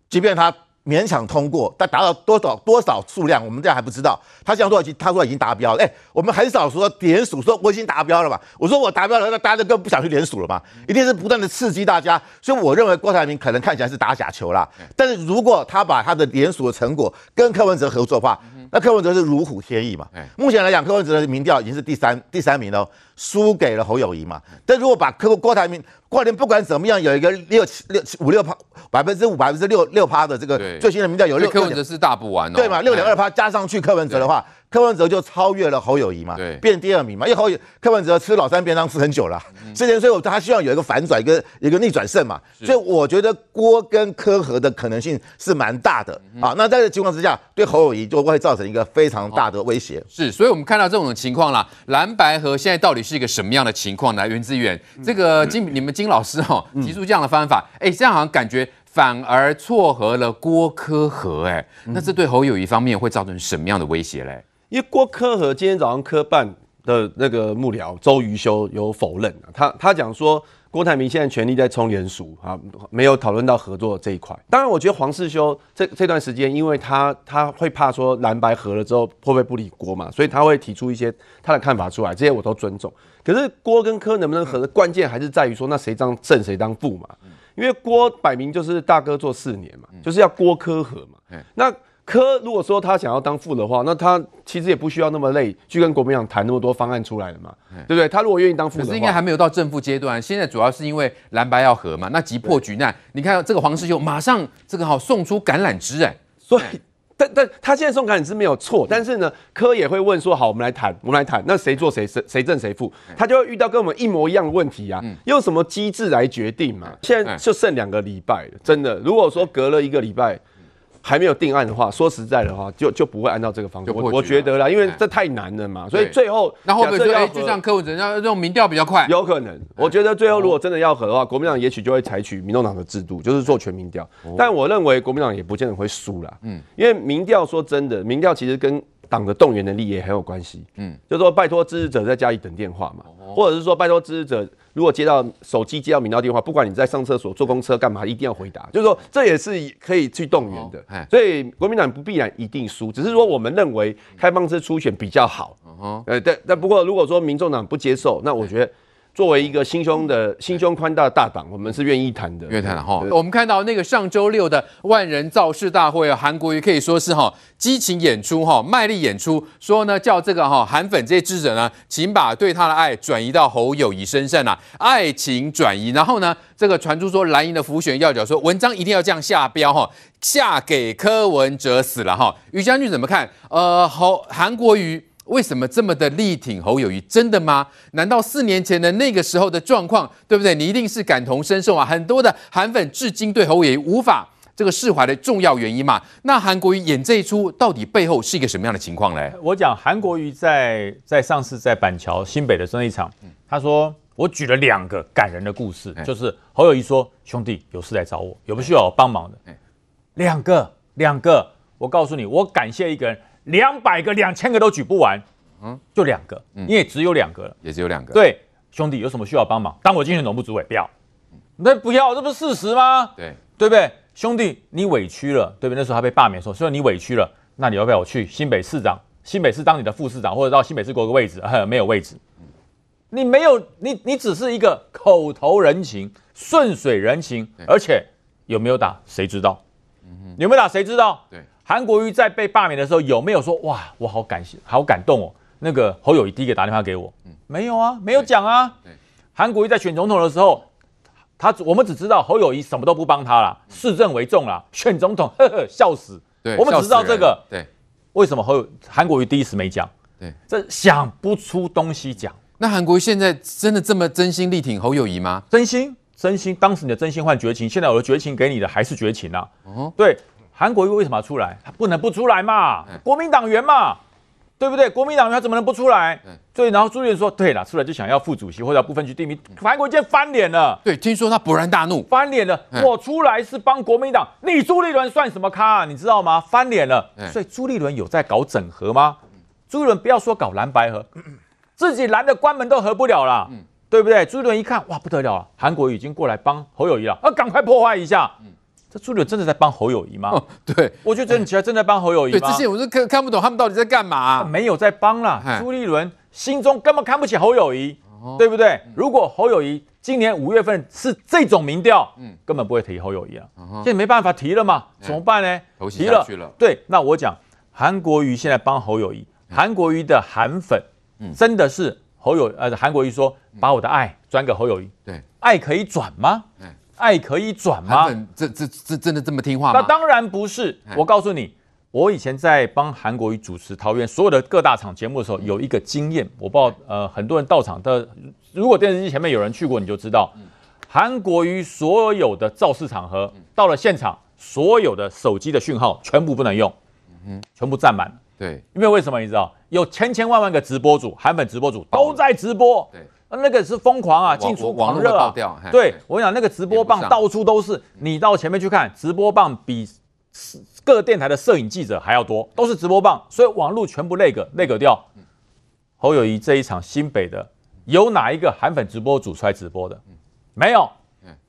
即便他。勉强通过，但达到多少多少数量，我们这样还不知道。他这样说已经，他说已经达标了。哎，我们很少说联署说我已经达标了嘛？我说我达标了，那大家就更不想去联署了嘛？一定是不断的刺激大家。所以我认为郭台铭可能看起来是打假球啦。但是如果他把他的联署的成果跟柯文哲合作的话，那柯文哲是如虎添翼嘛。目前来讲，柯文哲的民调已经是第三第三名了，输给了侯友谊嘛。但如果把柯郭台铭郭台铭不管怎么样，有一个六七六七五六趴百分之五百分之六六趴的这个最新的民调有六，柯文哲是大不完哦，对嘛？六点二趴加上去柯文哲的话。柯文哲就超越了侯友谊嘛，对，变第二名嘛，因为侯友柯文哲吃老三便当吃很久了，啊，之前所以他希望有一个反转，一个一个逆转胜嘛，所以我觉得郭跟柯和的可能性是蛮大的啊。那在这个情况之下，对侯友谊就会造成一个非常大的威胁。是，所以我们看到这种情况啦，蓝白合现在到底是一个什么样的情况呢？袁资源，这个金你们金老师哈提出这样的方法，哎，这样好像感觉反而撮合了郭柯合，哎，那这对侯友谊方面会造成什么样的威胁嘞？因为郭科和今天早上科办的那个幕僚周瑜修有否认，他他讲说郭台铭现在全力在冲联署啊，没有讨论到合作这一块。当然，我觉得黄世修这这段时间，因为他他会怕说蓝白合了之后会不会不理郭嘛，所以他会提出一些他的看法出来，这些我都尊重。可是郭跟柯能不能合的关键还是在于说，那谁当正谁当副嘛？因为郭摆明就是大哥做四年嘛，就是要郭柯合嘛，那。柯如果说他想要当副的话，那他其实也不需要那么累去跟国民党谈那么多方案出来了嘛，对不对？他如果愿意当副的话，可是应该还没有到正副阶段。现在主要是因为蓝白要合嘛，那急迫局难。你看这个黄世修马上这个好送出橄榄枝哎，所以 但但他现在送橄榄枝没有错，但是呢，柯也会问说好，我们来谈，我们来谈，那谁做谁谁谁正谁负，他就会遇到跟我们一模一样的问题啊，用什么机制来决定嘛？现在就剩两个礼拜了，真的，如果说隔了一个礼拜。还没有定案的话，说实在的话，就就不会按照这个方式。我我觉得啦，因为这太难了嘛，所以最后那会不会说，哎，就像柯文哲要这种民调比较快？有可能。我觉得最后如果真的要和的话，国民党也许就会采取民众党的制度，就是做全民调。但我认为国民党也不见得会输啦。嗯，因为民调说真的，民调其实跟党的动员能力也很有关系。嗯，就是说拜托支持者在家里等电话嘛，或者是说拜托支持者。如果接到手机接到民调电话，不管你在上厕所、坐公车干嘛，一定要回答。就是说，这也是可以去动员的。所以国民党不必然一定输，只是说我们认为开放式初选比较好。呃，但但不过如果说民众党不接受，那我觉得。作为一个心胸的心胸宽大的大党，我们是愿意谈的。愿意谈哈。我们看到那个上周六的万人造势大会啊，韩国瑜可以说是哈激情演出哈，卖力演出，说呢叫这个哈韩粉这些支持者呢，请把对他的爱转移到侯友谊身上啊，爱情转移。然后呢，这个传出说蓝营的浮选要角说文章一定要这样下标哈，下给柯文哲死了哈。于将军怎么看？呃，侯韩国瑜。为什么这么的力挺侯友谊？真的吗？难道四年前的那个时候的状况，对不对？你一定是感同身受啊！很多的韩粉至今对侯友宜无法这个释怀的重要原因嘛。那韩国瑜演这一出，到底背后是一个什么样的情况嘞？我讲韩国瑜在在上次在板桥新北的那一场，他说我举了两个感人的故事，就是侯友谊说兄弟有事来找我，有不需要我帮忙的？两个两个，我告诉你，我感谢一个人。两百个、两千个都举不完，嗯，就两个，嗯，因为只有两个了，也只有两个。对，兄弟有什么需要帮忙？当我竞选总部主委，不要，那不要，这不是事实吗？对，对不对？兄弟，你委屈了，对不对？那时候他被罢免的时候，虽然你委屈了，那你要不要我去新北市长？新北市当你的副市长，或者到新北市国个位置？呵，没有位置，你没有，你你只是一个口头人情、顺水人情，而且有没有打，谁知道？有没有打，谁知道？对。韩国瑜在被罢免的时候有没有说哇，我好感谢，好感动哦？那个侯友谊第一个打电话给我，嗯，没有啊，没有讲啊。韩国瑜在选总统的时候，他我们只知道侯友谊什么都不帮他了，市政为重了，选总统呵呵笑死。对，我们只知道这个。对，为什么侯韩国瑜第一时没讲？对，这想不出东西讲。那韩国瑜现在真的这么真心力挺侯友谊吗？真心，真心。当时你的真心换绝情，现在我的绝情给你的还是绝情啊。哦，对。韩国瑜为什么要出来？他不能不出来嘛，国民党员嘛，对不对？国民党员他怎么能不出来？所以然后朱立伦说：“对了，出来就想要副主席或者部分区第一名。”韩国瑜今天翻脸了。对，听说他勃然大怒，翻脸了。我出来是帮国民党，你朱立伦算什么咖啊？你知道吗？翻脸了。所以朱立伦有在搞整合吗？朱立伦不要说搞蓝白合，自己蓝的关门都合不了了，对不对？朱立伦一看，哇，不得了了，韩国瑜已经过来帮侯友宜了，啊，赶快破坏一下。这朱立伦真的在帮侯友谊吗？哦、对，我觉得真的奇怪，真的在帮侯友谊吗？对，这些我是看看不懂他们到底在干嘛、啊。没有在帮啦，朱立伦心中根本看不起侯友谊，哦、对不对？如果侯友谊今年五月份是这种民调，嗯，根本不会提侯友谊啊。嗯、现在没办法提了嘛，怎么办呢？提了，对，那我讲韩国瑜现在帮侯友谊，韩国瑜的韩粉，真的是侯友呃，韩国瑜说把我的爱转给侯友谊，对，爱可以转吗？爱可以转吗？这这这真的这么听话吗？那当然不是。我告诉你，我以前在帮韩国瑜主持桃园所有的各大场节目的时候，有一个经验，我不知道呃很多人到场的，如果电视机前面有人去过，你就知道，韩国瑜所有的造势场合到了现场，所有的手机的讯号全部不能用。嗯，全部占满了。对，因为为什么你知道？有千千万万个直播主，韩粉直播主都在直播。对，那个是疯狂啊，进出狂热啊。对，我跟你讲那个直播棒到处都是，你到前面去看，直播棒比各电台的摄影记者还要多，都是直播棒，所以网络全部那个那个掉。侯友谊这一场新北的，有哪一个韩粉直播主出来直播的？没有，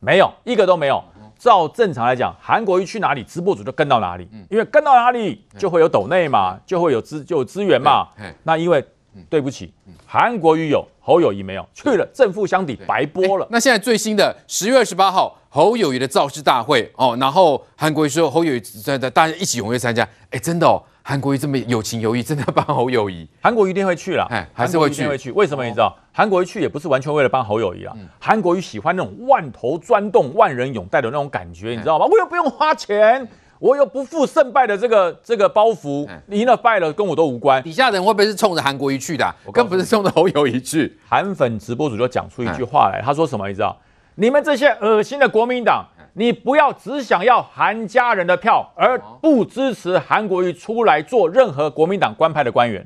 没有，一个都没有。照正常来讲，韩国瑜去哪里，直播主就跟到哪里，因为跟到哪里就会有抖内嘛，就会有资就有资源嘛。那因为对不起，韩国瑜有，侯友谊没有，去了正负相抵，白播了。那现在最新的十月二十八号，侯友谊的造势大会哦，然后韩国瑜说侯友宜在在大家一起踊跃参加，哎，真的哦。韩国瑜这么有情有义，真的要帮侯友谊？韩国瑜一定会去了，哎，还是会去，会去。为什么你知道？韩国瑜去也不是完全为了帮侯友谊啊。韩国瑜喜欢那种万头钻洞、万人拥戴的那种感觉，你知道吗？我又不用花钱，我又不负胜败的这个这个包袱，赢了败了跟我都无关。底下人会不会是冲着韩国瑜去的？我更不是冲着侯友宜去。韩粉直播主就讲出一句话来，他说什么？你知道？你们这些恶心的国民党。你不要只想要韩家人的票，而不支持韩国瑜出来做任何国民党官派的官员。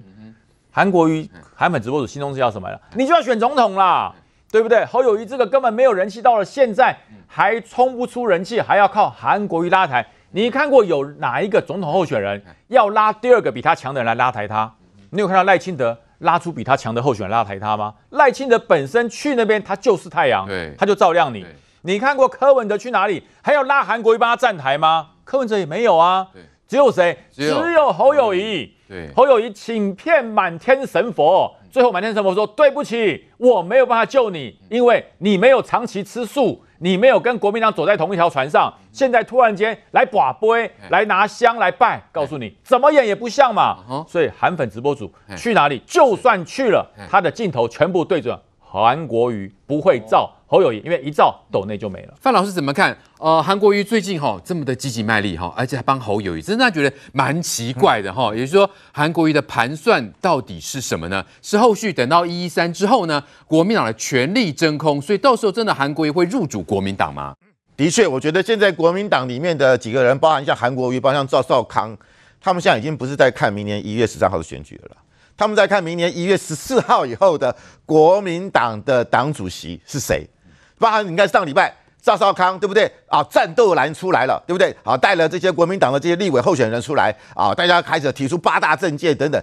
韩国瑜韩粉直播主心中是要什么呀？你就要选总统啦，对不对？侯友宜这个根本没有人气，到了现在还冲不出人气，还要靠韩国瑜拉抬。你看过有哪一个总统候选人要拉第二个比他强的人来拉抬他？你有看到赖清德拉出比他强的候选人拉抬他吗？赖清德本身去那边，他就是太阳，他就照亮你。你看过柯文哲去哪里，还要拉韩国瑜帮他站台吗？柯文哲也没有啊，只有谁？只有侯友谊。对，侯友谊请骗满天神佛，最后满天神佛说：“对不起，我没有办法救你，因为你没有长期吃素，你没有跟国民党走在同一条船上。现在突然间来把杯，来拿香来拜，告诉你怎么演也不像嘛。所以韩粉直播组去哪里，就算去了，他的镜头全部对准韩国瑜，不会造。”侯友谊，因为一造抖内就没了。范老师怎么看？呃，韩国瑜最近哈、哦、这么的积极卖力哈，而且还帮侯友宜，真的觉得蛮奇怪的哈。嗯、也就是说，韩国瑜的盘算到底是什么呢？是后续等到一一三之后呢，国民党的全力真空，所以到时候真的韩国瑜会入主国民党吗？的确，我觉得现在国民党里面的几个人，包含像韩国瑜，包含像赵少康，他们现在已经不是在看明年一月十三号的选举了。他们在看明年一月十四号以后的国民党的党主席是谁。包含你看上礼拜赵少康对不对啊？战斗蓝出来了对不对？啊，带了这些国民党的这些立委候选人出来啊，大家开始提出八大政见等等，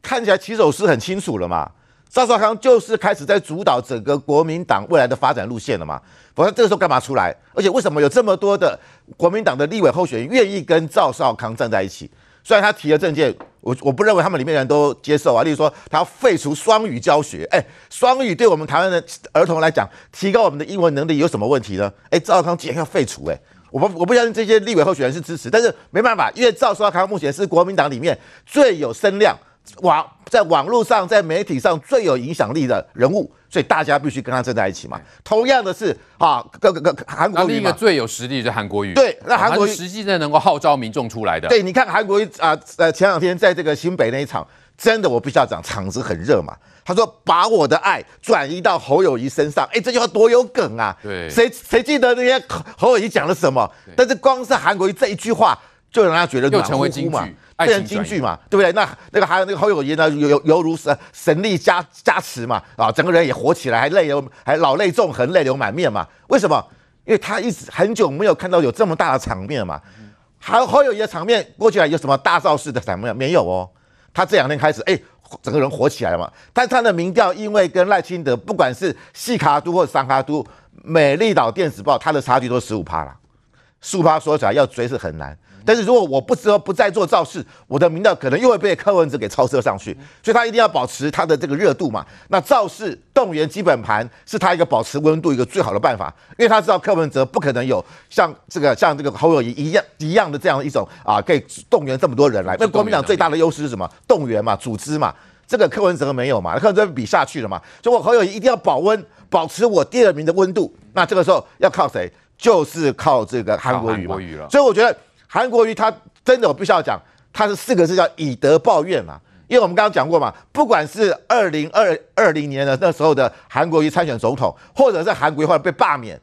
看起来起手是很清楚了嘛。赵少康就是开始在主导整个国民党未来的发展路线了嘛。否则这个时候干嘛出来？而且为什么有这么多的国民党的立委候选人愿意跟赵少康站在一起？虽然他提的政见，我我不认为他们里面的人都接受啊。例如说，他要废除双语教学，哎，双语对我们台湾的儿童来讲，提高我们的英文能力有什么问题呢？哎，赵康竟然要废除，哎，我不我不相信这些立委候选人是支持，但是没办法，因为赵少康目前是国民党里面最有声量。网在网络上，在媒体上最有影响力的人物，所以大家必须跟他站在一起嘛。同样的是啊，各个各韩国瑜另一个最有实力的韩国瑜，对，那韩国瑜实际上能够号召民众出来的。对，你看韩国瑜啊，呃，前两天在这个新北那一场，真的我必须要讲，场子很热嘛。他说把我的爱转移到侯友谊身上，哎，这句话多有梗啊！对，谁谁记得那些侯友谊讲了什么？但是光是韩国瑜这一句话，就让他觉得暖乎乎嘛。变成金句嘛，对不对？那那个还有那个侯友宜呢，犹犹如神神力加加持嘛，啊，整个人也活起来，还泪流，还老泪纵横，泪流满面嘛。为什么？因为他一直很久没有看到有这么大的场面嘛。还有侯友宜的场面过去来有什么大造势的场面没有哦？他这两天开始，哎，整个人火起来了嘛。但他的民调因为跟赖清德，不管是细卡都或者三卡都，美丽岛电子报，他的差距都十五趴了。速趴说起来要追是很难。但是如果我不知道不再做造势，我的民调可能又会被柯文哲给超车上去，所以他一定要保持他的这个热度嘛。那造势动员基本盘是他一个保持温度一个最好的办法，因为他知道柯文哲不可能有像这个像这个侯友谊一样一样的这样一种啊，可以动员这么多人来。那国民党最大的优势是什么？动员嘛，组织嘛。这个柯文哲没有嘛？柯文哲比下去了嘛？所以我侯友谊一定要保温，保持我第二名的温度。那这个时候要靠谁？就是靠这个韩国瑜嘛。所以我觉得。韩国瑜他真的，我必须要讲，他是四个字叫以德报怨嘛。因为我们刚刚讲过嘛，不管是二零二二零年的那时候的韩国瑜参选总统，或者是韩国瑜后来被罢免，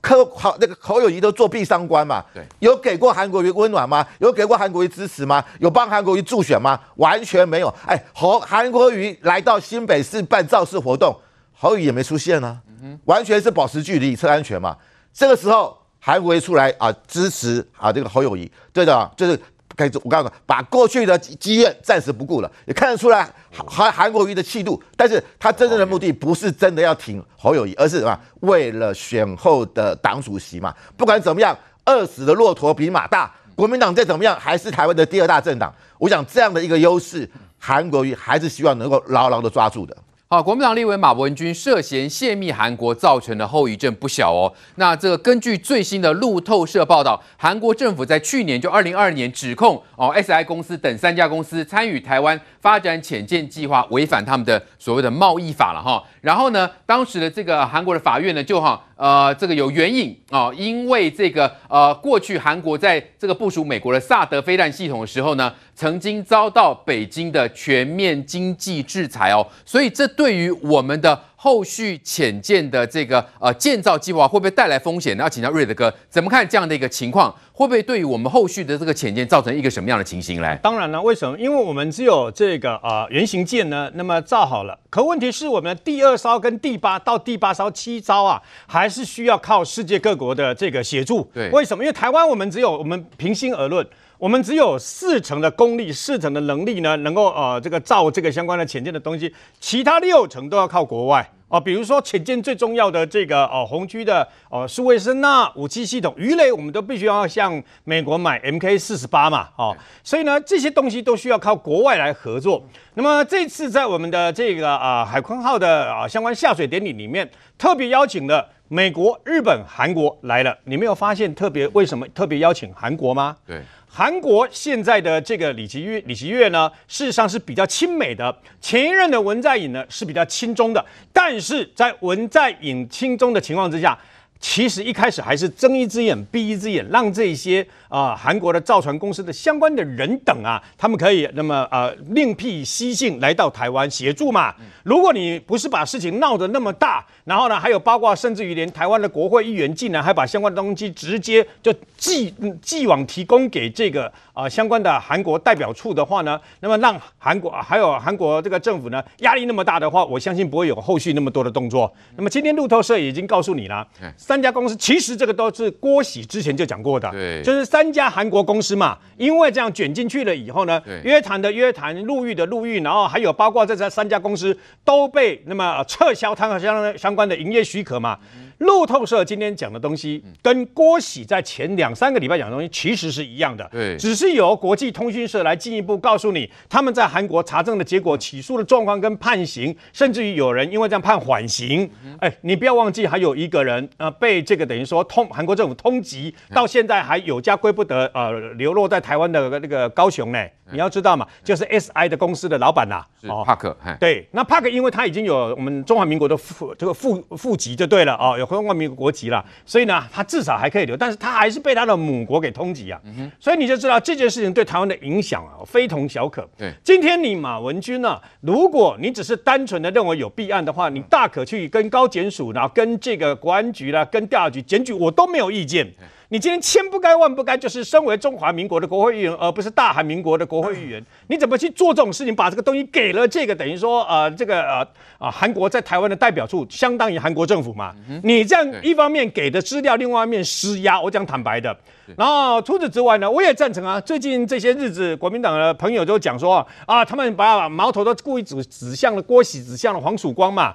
柯好那个侯友谊都做壁上观嘛。对，有给过韩国瑜温暖吗？有给过韩国瑜支持吗？有帮韩国瑜助选吗？完全没有。哎，侯韩国瑜来到新北市办造势活动，侯友宜也没出现呢、啊，完全是保持距离，策安全嘛。这个时候。韩国瑜出来啊，支持啊这个侯友谊，对的，就是开始我告诉你，把过去的积怨暂时不顾了，也看得出来韩韩国瑜的气度，但是他真正的目的不是真的要挺侯友谊，而是什么？为了选后的党主席嘛。不管怎么样，饿死的骆驼比马大，国民党再怎么样还是台湾的第二大政党。我想这样的一个优势，韩国瑜还是希望能够牢牢的抓住的。好，国民党立委马文君涉嫌泄密韩国，造成的后遗症不小哦。那这个根据最新的路透社报道，韩国政府在去年就二零二二年指控哦，SI 公司等三家公司参与台湾发展潜舰计划，违反他们的所谓的贸易法了哈。然后呢，当时的这个韩国的法院呢，就哈呃这个有援引啊，因为这个呃过去韩国在这个部署美国的萨德飞弹系统的时候呢，曾经遭到北京的全面经济制裁哦，所以这对于我们的。后续潜舰的这个呃建造计划会不会带来风险呢？要请教瑞德哥怎么看这样的一个情况，会不会对于我们后续的这个潜舰造成一个什么样的情形来？当然了，为什么？因为我们只有这个呃原型舰呢，那么造好了，可问题是我们的第二艘跟第八到第八艘七艘啊，还是需要靠世界各国的这个协助。对，为什么？因为台湾我们只有我们平心而论。我们只有四成的功力，四成的能力呢，能够呃这个造这个相关的潜舰的东西，其他六成都要靠国外哦、呃。比如说潜舰最重要的这个哦红区的哦数位声呐武器系统，鱼雷我们都必须要向美国买 MK 四十八嘛哦，所以呢这些东西都需要靠国外来合作。那么这次在我们的这个啊、呃、海鲲号的啊相关下水典礼里面，特别邀请了美国、日本、韩国来了。你没有发现特别为什么特别邀请韩国吗？对。韩国现在的这个李齐李奇岳呢，事实上是比较亲美的。前一任的文在寅呢是比较亲中的，但是在文在寅亲中的情况之下，其实一开始还是睁一只眼闭一只眼，让这些啊韩国的造船公司的相关的人等啊，他们可以那么呃另辟蹊径来到台湾协助嘛。如果你不是把事情闹得那么大，然后呢还有包括甚至于连台湾的国会议员竟然还把相关的东西直接就寄寄往提供给这个啊相关的韩国代表处的话呢，那么让韩国还有韩国这个政府呢压力那么大的话，我相信不会有后续那么多的动作。那么今天路透社已经告诉你了。三家公司其实这个都是郭喜之前就讲过的，对，就是三家韩国公司嘛，因为这样卷进去了以后呢，约谈的约谈，入狱的入狱，然后还有包括这三家公司都被那么撤销他们相相关的营业许可嘛。路透社今天讲的东西，跟郭喜在前两三个礼拜讲的东西其实是一样的，对，只是由国际通讯社来进一步告诉你，他们在韩国查证的结果、起诉的状况跟判刑，甚至于有人因为这样判缓刑。哎，你不要忘记，还有一个人呃被这个等于说通韩国政府通缉，到现在还有家归不得，呃，流落在台湾的那个高雄呢。你要知道嘛，就是 SI 的公司的老板呐，哦。帕克。对，那帕克因为他已经有我们中华民国的户这个副副籍就对了哦，有中华民国国籍了，所以呢，他至少还可以留，但是他还是被他的母国给通缉啊。所以你就知道这件事情对台湾的影响啊，非同小可。对，今天你马文君呢，如果你只是单纯的认为有弊案的话，你大可去跟高检署，然后跟这个国安局啦，跟调查局检举，我都没有意见。你今天千不该万不该，就是身为中华民国的国会议员，而不是大韩民国的国会议员，你怎么去做这种事情？把这个东西给了这个等于说呃这个呃啊韩国在台湾的代表处，相当于韩国政府嘛？你这样一方面给的资料，另外一面施压，我讲坦白的。然后除此之外呢，我也赞成啊。最近这些日子，国民党的朋友都讲说啊，他们把矛头都故意指指向了郭喜，指向了黄曙光嘛，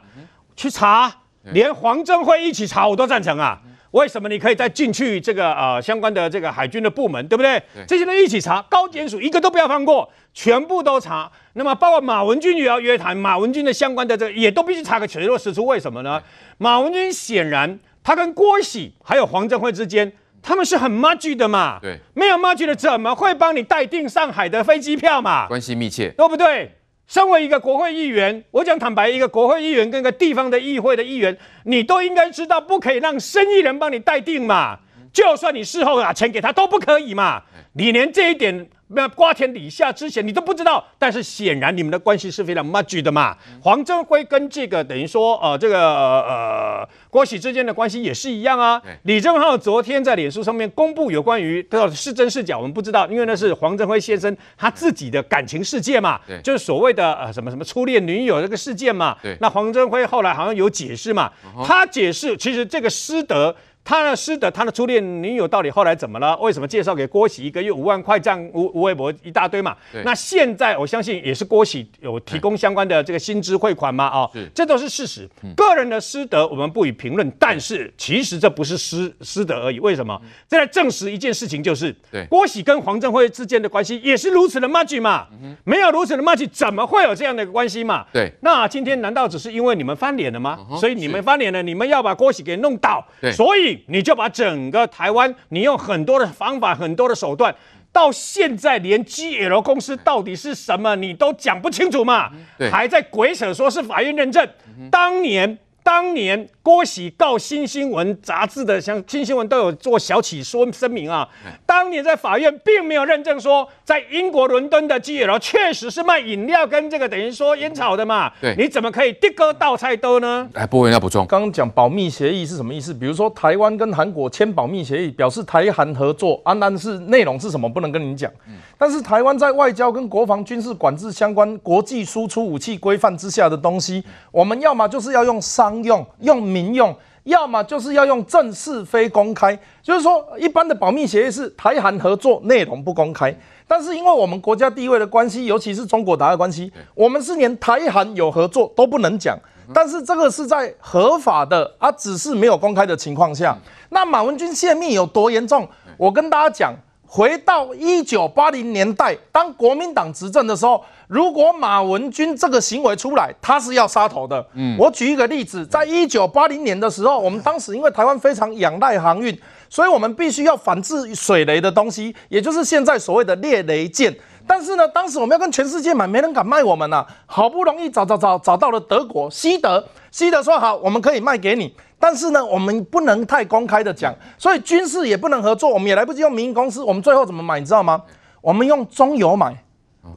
去查，连黄镇辉一起查，我都赞成啊。为什么你可以再进去这个呃相关的这个海军的部门，对不对？对这些人一起查，高检署一个都不要放过，全部都查。那么包括马文君也要约谈，马文君的相关的这个也都必须查个水落石出。为什么呢？马文君显然他跟郭喜还有黄镇辉之间，他们是很 match 的嘛。对，没有 match 的怎么会帮你代订上海的飞机票嘛？关系密切，对不对？身为一个国会议员，我讲坦白，一个国会议员跟一个地方的议会的议员，你都应该知道，不可以让生意人帮你代定嘛。就算你事后拿钱给他，都不可以嘛。你连这一点。那瓜田李下之前你都不知道，但是显然你们的关系是非常 much 的嘛。黄镇辉跟这个等于说呃这个呃郭喜之间的关系也是一样啊。李正浩昨天在脸书上面公布有关于到底是真是假，我们不知道，因为那是黄镇辉先生他自己的感情世界嘛，就是所谓的呃什么什么初恋女友这个事件嘛。那黄镇辉后来好像有解释嘛，他解释其实这个师德。他呢，师德，他的初恋女友到底后来怎么了？为什么介绍给郭喜一个月五万块这样无无微博一大堆嘛？那现在我相信也是郭喜有提供相关的这个薪资汇款嘛？哦，这都是事实。个人的师德我们不予评论，但是其实这不是师师德而已。为什么？这来证实一件事情，就是郭喜跟黄镇辉之间的关系也是如此的 match 嘛？没有如此的 match，怎么会有这样的关系嘛？对。那今天难道只是因为你们翻脸了吗？所以你们翻脸了，你们要把郭喜给弄倒，所以。你就把整个台湾，你用很多的方法、很多的手段，到现在连 GL 公司到底是什么，你都讲不清楚嘛？还在鬼扯说是法院认证，当年。当年郭喜告新新闻杂志的，像新新闻都有做小起说声明啊。当年在法院并没有认证说，在英国伦敦的 GL 确实是卖饮料跟这个等于说烟草的嘛。对，你怎么可以的哥倒菜兜呢？哎，不会要补充。刚刚讲保密协议是什么意思？比如说台湾跟韩国签保密协议，表示台韩合作，安安是内容是什么不能跟你讲。但是台湾在外交跟国防军事管制相关国际输出武器规范之下的东西，我们要么就是要用商。用用民用，要么就是要用正式非公开，就是说一般的保密协议是台韩合作内容不公开，但是因为我们国家地位的关系，尤其是中国大陆的关系，我们是连台韩有合作都不能讲，但是这个是在合法的啊，只是没有公开的情况下，那马文君泄密有多严重？我跟大家讲，回到一九八零年代，当国民党执政的时候。如果马文君这个行为出来，他是要杀头的。嗯，我举一个例子，在一九八零年的时候，我们当时因为台湾非常仰赖航运，所以我们必须要反制水雷的东西，也就是现在所谓的猎雷舰。但是呢，当时我们要跟全世界买，没人敢卖我们呐、啊。好不容易找找找找到了德国西德，西德说好，我们可以卖给你，但是呢，我们不能太公开的讲，所以军事也不能合作，我们也来不及用民营公司，我们最后怎么买？你知道吗？我们用中油买。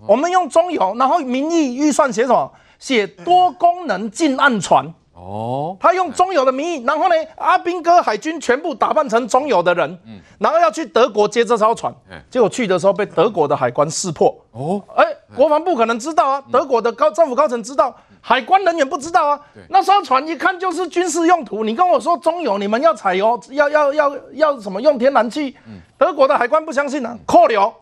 我们用中油，然后名义预算写什么？写多功能近岸船。哦，他用中油的名义，然后呢，阿兵哥海军全部打扮成中油的人，然后要去德国接这艘船，结果去的时候被德国的海关识破。哦，哎，国防部可能知道啊，德国的高政府高层知道，海关人员不知道啊。那艘船一看就是军事用途，你跟我说中油，你们要采油，要要要要什么用天然气？德国的海关不相信啊，扣留。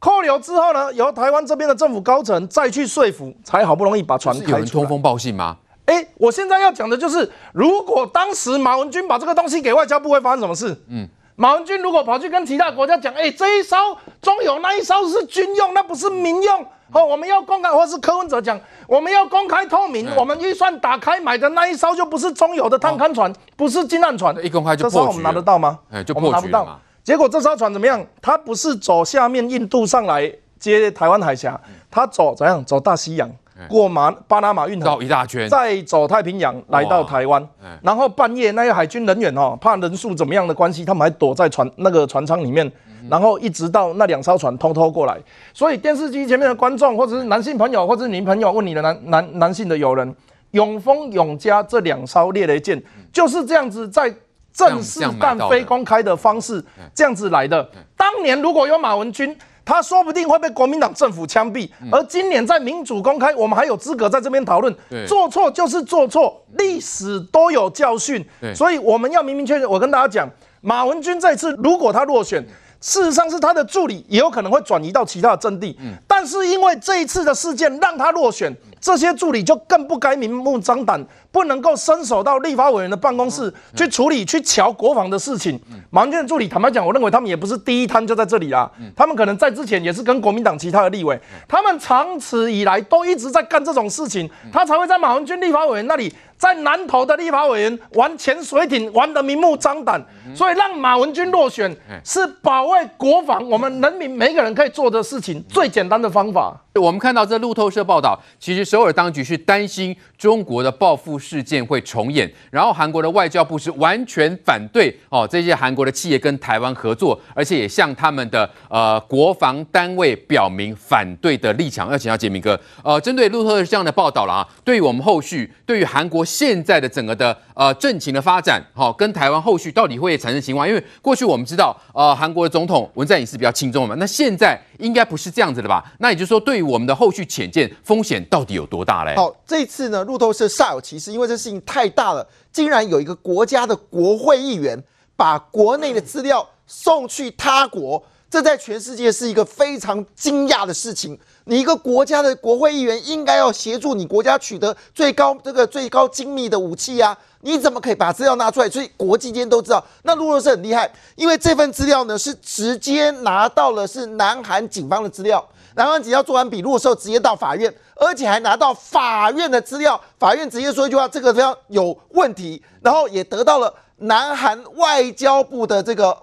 扣留之后呢，由台湾这边的政府高层再去说服，才好不容易把船开出来。有人通风报信吗？哎、欸，我现在要讲的就是，如果当时马文君把这个东西给外交部，会发生什么事？嗯，马文君如果跑去跟其他国家讲，哎、欸，这一艘中油那一艘是军用，那不是民用。哦，我们要公开，或是柯文哲讲，我们要公开透明，欸、我们预算打开买的那一艘就不是中油的探勘船，哦、不是近岸船。一公开就破局。这时候我们拿得到吗？哎、欸，就破局了。结果这艘船怎么样？它不是走下面印度上来接台湾海峡，它走怎样？走大西洋，过马巴拿马运河，绕一大圈，再走太平洋来到台湾。然后半夜那些海军人员哦，怕人数怎么样的关系，他们还躲在船那个船舱里面，然后一直到那两艘船偷偷过来。所以电视机前面的观众，或者是男性朋友，或者是女朋友，问你的男男男性的友人，永丰、永嘉这两艘猎雷舰就是这样子在。正式但非公开的方式，这样子来的。当年如果有马文君，他说不定会被国民党政府枪毙。而今年在民主公开，我们还有资格在这边讨论。做错就是做错，历史都有教训。所以我们要明明确确，我跟大家讲，马文君这次如果他落选，事实上是他的助理也有可能会转移到其他的阵地。嗯，但是因为这一次的事件让他落选，这些助理就更不该明目张胆，不能够伸手到立法委员的办公室去处理、去瞧国防的事情。马文君的助理，坦白讲，我认为他们也不是第一摊就在这里啦，他们可能在之前也是跟国民党其他的立委，他们长此以来都一直在干这种事情，他才会在马文君立法委员那里。在南投的立法委员玩潜水艇玩得明目张胆，所以让马文君落选是保卫国防，我们人民每个人可以做的事情最简单的方法。我们看到这路透社报道，其实首尔当局是担心中国的报复事件会重演，然后韩国的外交部是完全反对哦这些韩国的企业跟台湾合作，而且也向他们的呃国防单位表明反对的立场。要请教杰明哥，呃，针对路透社这样的报道了啊，对于我们后续对于韩国现在的整个的呃政情的发展，好、跟台湾后续到底会产生情况？因为过去我们知道，呃，韩国的总统文在寅是比较轻中的嘛，那现在应该不是这样子的吧？那也就是说，对于我们的后续潜舰风险到底有多大嘞？好，这次呢，路透社煞有其事，因为这事情太大了，竟然有一个国家的国会议员把国内的资料送去他国，这在全世界是一个非常惊讶的事情。你一个国家的国会议员应该要协助你国家取得最高这个最高精密的武器啊，你怎么可以把资料拿出来？所以国际间都知道，那路透社很厉害，因为这份资料呢是直接拿到了是南韩警方的资料。南韩只要做完笔录的时候，直接到法院，而且还拿到法院的资料，法院直接说一句话，这个非常有问题，然后也得到了南韩外交部的这个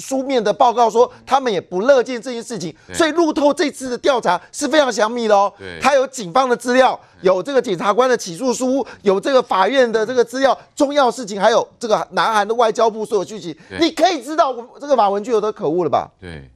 书面的报告，说他们也不乐见这件事情，所以路透这次的调查是非常详密的哦。他有警方的资料，有这个检察官的起诉书，有这个法院的这个资料，重要事情还有这个南韩的外交部所有讯息，你可以知道我这个马文君有多可恶了吧？对。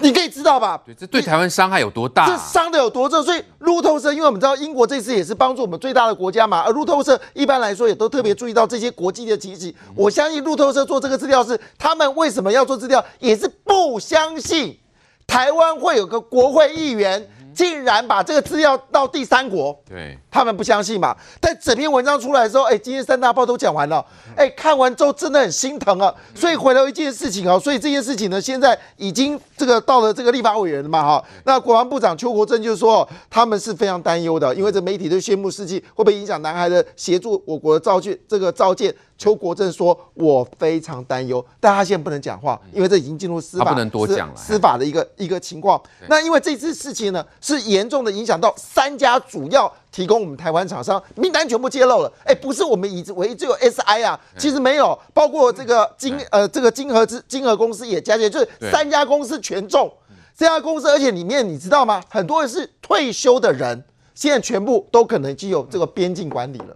你可以知道吧？对，这对台湾伤害有多大？这伤的有多重？所以路透社，因为我们知道英国这次也是帮助我们最大的国家嘛，而路透社一般来说也都特别注意到这些国际的情形。我相信路透社做这个资料是，他们为什么要做资料，也是不相信台湾会有个国会议员。竟然把这个资料到第三国，对，他们不相信嘛？但整篇文章出来的时候，哎，今天三大报都讲完了，哎，看完之后真的很心疼啊。所以回头一件事情啊，所以这件事情呢，现在已经这个到了这个立法委员了嘛，哈。那国防部长邱国正就说，他们是非常担忧的，因为这媒体都宣布事迹会不会影响南海的协助我国的造舰这个造舰。邱国正说：“我非常担忧，但他现在不能讲话，因为这已经进入司法，他不能多讲了。司法的一个一个情况。那因为这次事情呢，是严重的影响到三家主要提供我们台湾厂商名单全部揭露了。哎，不是我们以为只有 SI 啊，其实没有，包括这个金呃这个金和之金和公司也加进去，就是三家公司全中。这家公司，而且里面你知道吗？很多人是退休的人，现在全部都可能具有这个边境管理了。”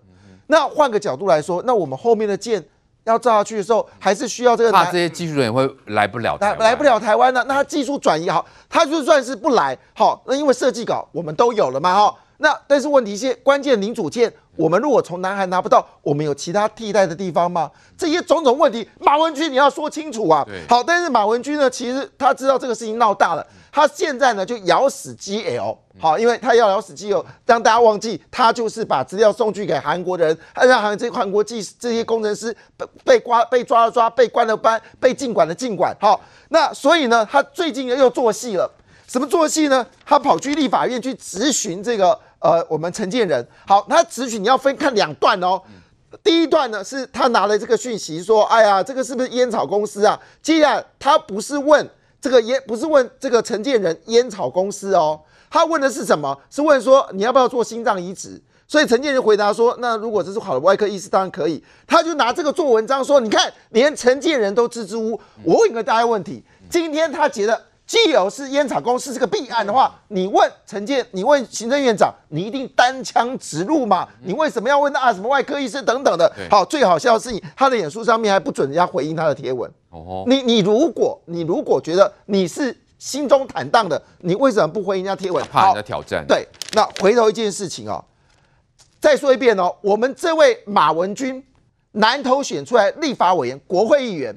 那换个角度来说，那我们后面的舰要造下去的时候，还是需要这个。怕这些技术人员会来不了台，来来不了台湾呢？那他技术转移好，他就算是不来，好，那因为设计稿我们都有了嘛，哈。那但是问题是，关键零组件，我们如果从南韩拿不到，我们有其他替代的地方吗？这些种种问题，马文君你要说清楚啊。好，但是马文君呢，其实他知道这个事情闹大了。他现在呢就咬死 GL，好，因为他要咬死 GL，让大家忘记他就是把资料送去给韩国人，让韩这韩国技这些工程师被被抓被抓了抓，被关了关，被禁管的禁管。好，那所以呢，他最近又做戏了，怎么做戏呢？他跑去立法院去质询这个呃我们陈建仁。好，他质询你要分看两段哦，第一段呢是他拿了这个讯息说，哎呀，这个是不是烟草公司啊？既然他不是问。这个烟不是问这个陈建仁烟草公司哦，他问的是什么？是问说你要不要做心脏移植？所以陈建仁回答说，那如果这是好的外科医师，当然可以。他就拿这个做文章说，你看连陈建仁都支支吾吾。我问一个大家问题：今天他觉得既有是烟草公司这个弊案的话，你问陈建，你问行政院长，你一定单枪直入嘛？你为什么要问啊什么外科医生等等的？好，最好笑的是你他的演说上面还不准人家回应他的贴文。哦你你如果你如果觉得你是心中坦荡的，你为什么不回人家贴文？怕人家挑战。对，那回头一件事情哦，再说一遍哦，我们这位马文君南投选出来立法委员、国会议员，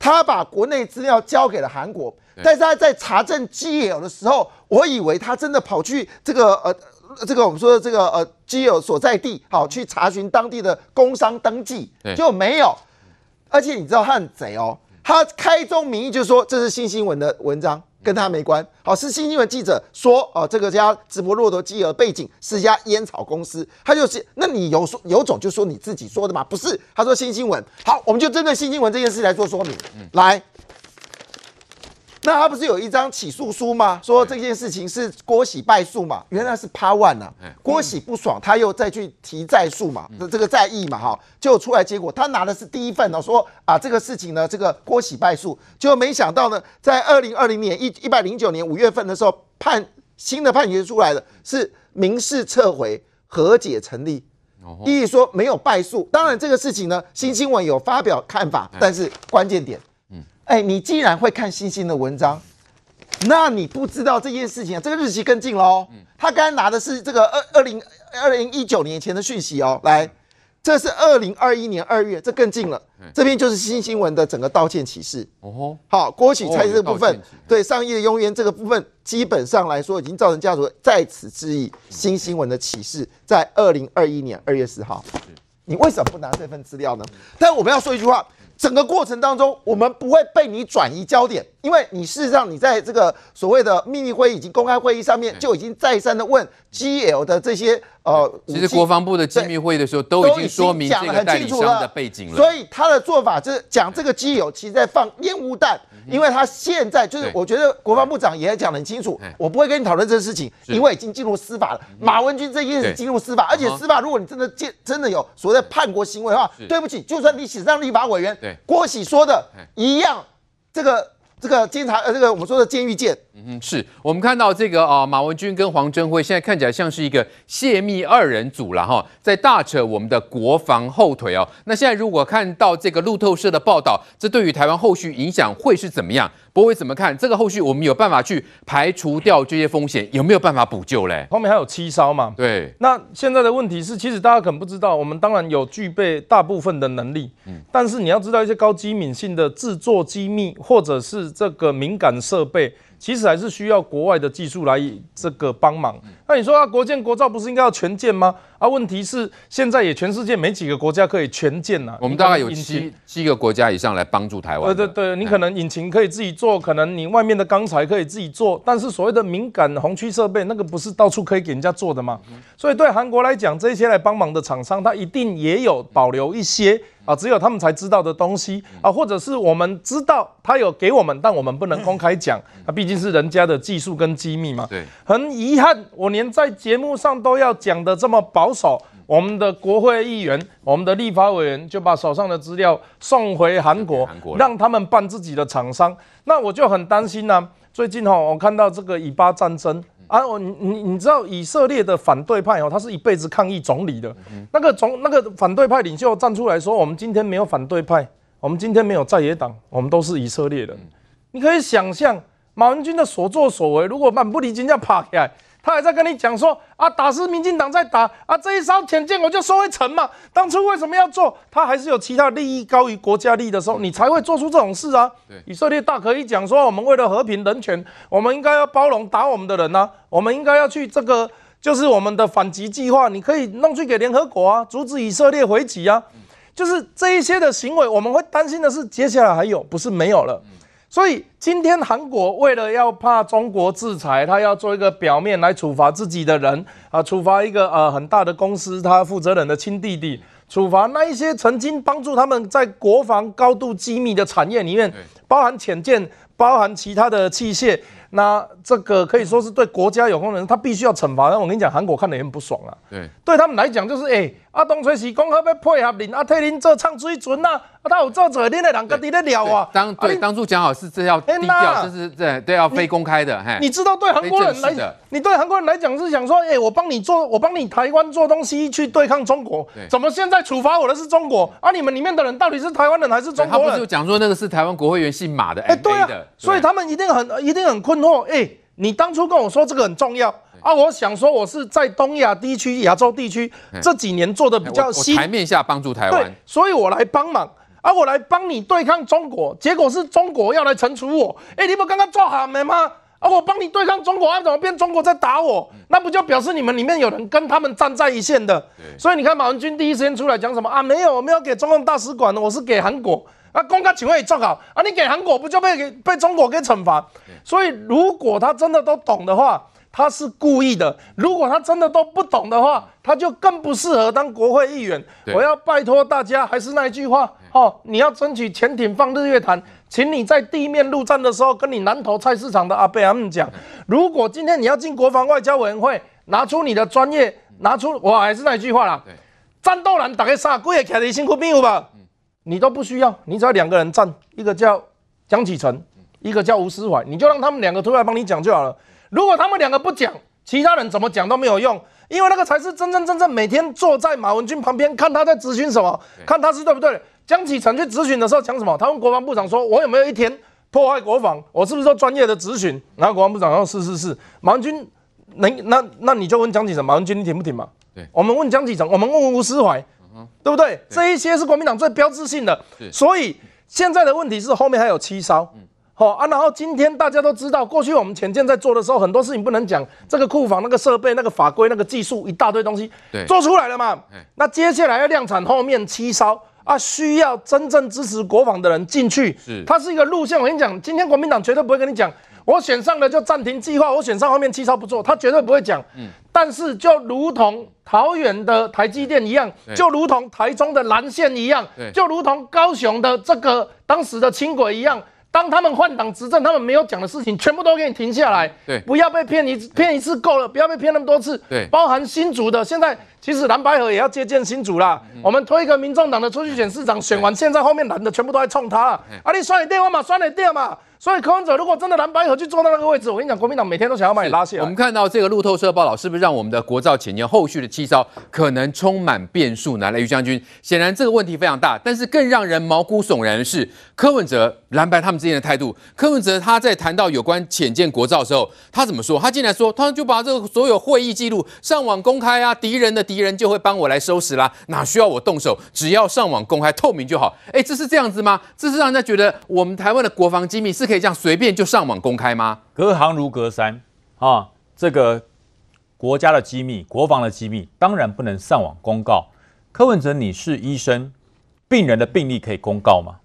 他把国内资料交给了韩国，但是他在查证 GL 的时候，我以为他真的跑去这个呃这个我们说的这个呃基友所在地，好去查询当地的工商登记，就没有，而且你知道他很贼哦。他开宗明义就说这是新新闻的文章，跟他没关。好，是新新闻记者说，哦，这个家直播骆驼基友背景是一家烟草公司，他就是，那你有说有种就说你自己说的嘛？不是，他说新新闻。好，我们就针对新新闻这件事来做说明。来。那他不是有一张起诉书吗？说这件事情是郭喜败诉嘛？原来是 Part One 啊。郭喜不爽，他又再去提再诉嘛，这个再议嘛，哈，就出来结果他拿的是第一份哦，说啊这个事情呢，这个郭喜败诉，就没想到呢，在二零二零年一一百零九年五月份的时候判新的判决出来了是民事撤回和解成立，意义说没有败诉。当然这个事情呢，新新闻有发表看法，但是关键点。哎，你既然会看新星的文章，那你不知道这件事情啊，这个日期更近喽。他刚才拿的是这个二二零二零一九年前的讯息哦，来，这是二零二一年二月，这更近了。这边就是新新闻的整个道歉启事。哦，好，郭启猜这个部分，对上亿的庸冤这个部分，基本上来说已经造成家属在此质疑新新闻的启事，在二零二一年二月十号。你为什么不拿这份资料呢？但我们要说一句话。整个过程当中，我们不会被你转移焦点，因为你事实上你在这个所谓的秘密会议以及公开会议上面就已经再三的问 GL 的这些呃，其实国防部的机密会议的时候都已经说明这个代理商的背景了，所以他的做法就是讲这个 GL 其实在放烟雾弹。因为他现在就是，我觉得国防部长也讲得很清楚，我不会跟你讨论这个事情，因为已经进入司法了。马文君这件事进入司法，而且司法如果你真的见真的有所谓的叛国行为的话，对不起，就算你写上立法委员郭喜说的一样，这个。这个监察呃，这个我们说的监狱见，嗯，是我们看到这个啊，马文君跟黄贞辉现在看起来像是一个泄密二人组了哈，在大扯我们的国防后腿哦。那现在如果看到这个路透社的报道，这对于台湾后续影响会是怎么样？不会怎么看？这个后续我们有办法去排除掉这些风险，有没有办法补救嘞？后面还有七艘嘛？对。那现在的问题是，其实大家可能不知道，我们当然有具备大部分的能力，嗯，但是你要知道一些高机敏性的制作机密或者是这个敏感设备。其实还是需要国外的技术来这个帮忙。那你说啊，国建国造不是应该要全建吗？啊，问题是现在也全世界没几个国家可以全建呐。我们大概有七七个国家以上来帮助台湾。对对对，你可能引擎可以自己做，可能你外面的钢材可以自己做，但是所谓的敏感红区设备，那个不是到处可以给人家做的吗？所以对韩国来讲，这些来帮忙的厂商，他一定也有保留一些。啊，只有他们才知道的东西啊，或者是我们知道他有给我们，但我们不能公开讲，那毕竟是人家的技术跟机密嘛。对，很遗憾，我连在节目上都要讲的这么保守，我们的国会议员、我们的立法委员就把手上的资料送回韩国，让他们办自己的厂商。那我就很担心呢、啊。最近哈，我看到这个以巴战争。啊，我你你你知道以色列的反对派哦，他是一辈子抗议总理的，那个总那个反对派领袖站出来说，我们今天没有反对派，我们今天没有在野党，我们都是以色列人。你可以想象马文君的所作所为，如果蛮不离金这样爬起来。他还在跟你讲说啊，打是民进党在打啊，这一艘潜舰我就说会沉嘛。当初为什么要做？他还是有其他利益高于国家利益的时候，你才会做出这种事啊。以色列大可以讲说，我们为了和平人权，我们应该要包容打我们的人呐、啊，我们应该要去这个就是我们的反击计划，你可以弄去给联合国啊，阻止以色列回击啊。就是这一些的行为，我们会担心的是，接下来还有，不是没有了。所以今天韩国为了要怕中国制裁，他要做一个表面来处罚自己的人啊，处罚一个呃很大的公司他负责人的亲弟弟，处罚那一些曾经帮助他们在国防高度机密的产业里面，包含潜舰，包含其他的器械。那这个可以说是对国家有功能，他必须要惩罚。那我跟你讲，韩国看得也很不爽啊。对，对他们来讲就是，哎、欸，阿东崔喜讲好要配合您，啊替您做唱水准呐，啊，他有做做，恁的人家己在聊啊。当对、啊、当初讲好是这要低调，这是对对要非公开的。你，你知道对韩国人来讲，你对韩国人来讲是想说，哎、欸，我帮你做，我帮你台湾做东西去对抗中国，怎么现在处罚我的是中国？啊，你们里面的人到底是台湾人还是中国人？他不是讲说那个是台湾国会议员姓马的，哎、欸，对啊，所以他们一定很一定很困惑，哎、欸。你当初跟我说这个很重要啊，我想说我是在东亚地区、亚洲地区这几年做的比较新，台面下帮助台湾，所以我来帮忙啊，我来帮你对抗中国，结果是中国要来惩处我，哎，你不刚刚做好没吗？啊，我帮你对抗中国，啊，怎么变中国在打我？那不就表示你们里面有人跟他们站在一线的？所以你看马文君第一时间出来讲什么啊？没有，我没有给中共大使馆，我是给韩国。啊，公开请问你做好啊，你给韩国不就被被中国给惩罚？所以如果他真的都懂的话，他是故意的；如果他真的都不懂的话，他就更不适合当国会议员。我要拜托大家，还是那一句话，哦，你要争取潜艇放日月潭，请你在地面陆战的时候，跟你南投菜市场的阿贝他们讲，如果今天你要进国防外交委员会，拿出你的专业，拿出我还是那一句话啦，战斗蓝大概杀贵也凯的辛苦兵有吧？你都不需要，你只要两个人站，一个叫江启臣，一个叫吴思怀，你就让他们两个出来帮你讲就好了。如果他们两个不讲，其他人怎么讲都没有用，因为那个才是真真正正每天坐在马文君旁边看他在咨询什么，看他是对不对。江启臣去咨询的时候讲什么？他问国防部长说：“我有没有一天破坏国防？我是不是说专业的咨询？”然后国防部长说：“是是是。”马文君，那那那你就问江启臣，马文君你挺不挺嘛？对，我们问江启臣，我们问问吴思怀。对不对？这一些是国民党最标志性的，所以现在的问题是后面还有七艘，好啊。然后今天大家都知道，过去我们潜舰在做的时候，很多事情不能讲，这个库房、那个设备、那个法规、那个技术一大堆东西，做出来了嘛。那接下来要量产，后面七艘啊，需要真正支持国防的人进去，是它是一个路线。我跟你讲，今天国民党绝对不会跟你讲。我选上了就暂停计划，我选上后面七艘不做，他绝对不会讲。嗯，但是就如同桃园的台积电一样，就如同台中的蓝线一样，就如同高雄的这个当时的轻轨一样，当他们换党执政，他们没有讲的事情，全部都给你停下来。对，不要被骗一骗一次够了，不要被骗那么多次。对，包含新竹的，现在其实蓝白合也要接见新主啦。我们推一个民众党的出去选市长，选完现在后面蓝的全部都在冲他了。啊，你算你电话嘛，算你电嘛。所以柯文哲如果真的蓝白合去坐到那个位置，我跟你讲，国民党每天都想要把你拉下来。我们看到这个路透社报道，是不是让我们的国造潜舰后续的七招可能充满变数呢？来，于将军，显然这个问题非常大，但是更让人毛骨悚然的是柯文哲蓝白他们之间的态度。柯文哲他在谈到有关浅见国造的时候，他怎么说？他竟然说，他就把这个所有会议记录上网公开啊，敌人的敌人就会帮我来收拾啦，哪需要我动手？只要上网公开透明就好。哎，这是这样子吗？这是让人家觉得我们台湾的国防机密是可以这样随便就。上网公开吗？隔行如隔山啊！这个国家的机密、国防的机密，当然不能上网公告。柯文哲，你是医生，病人的病历可以公告吗？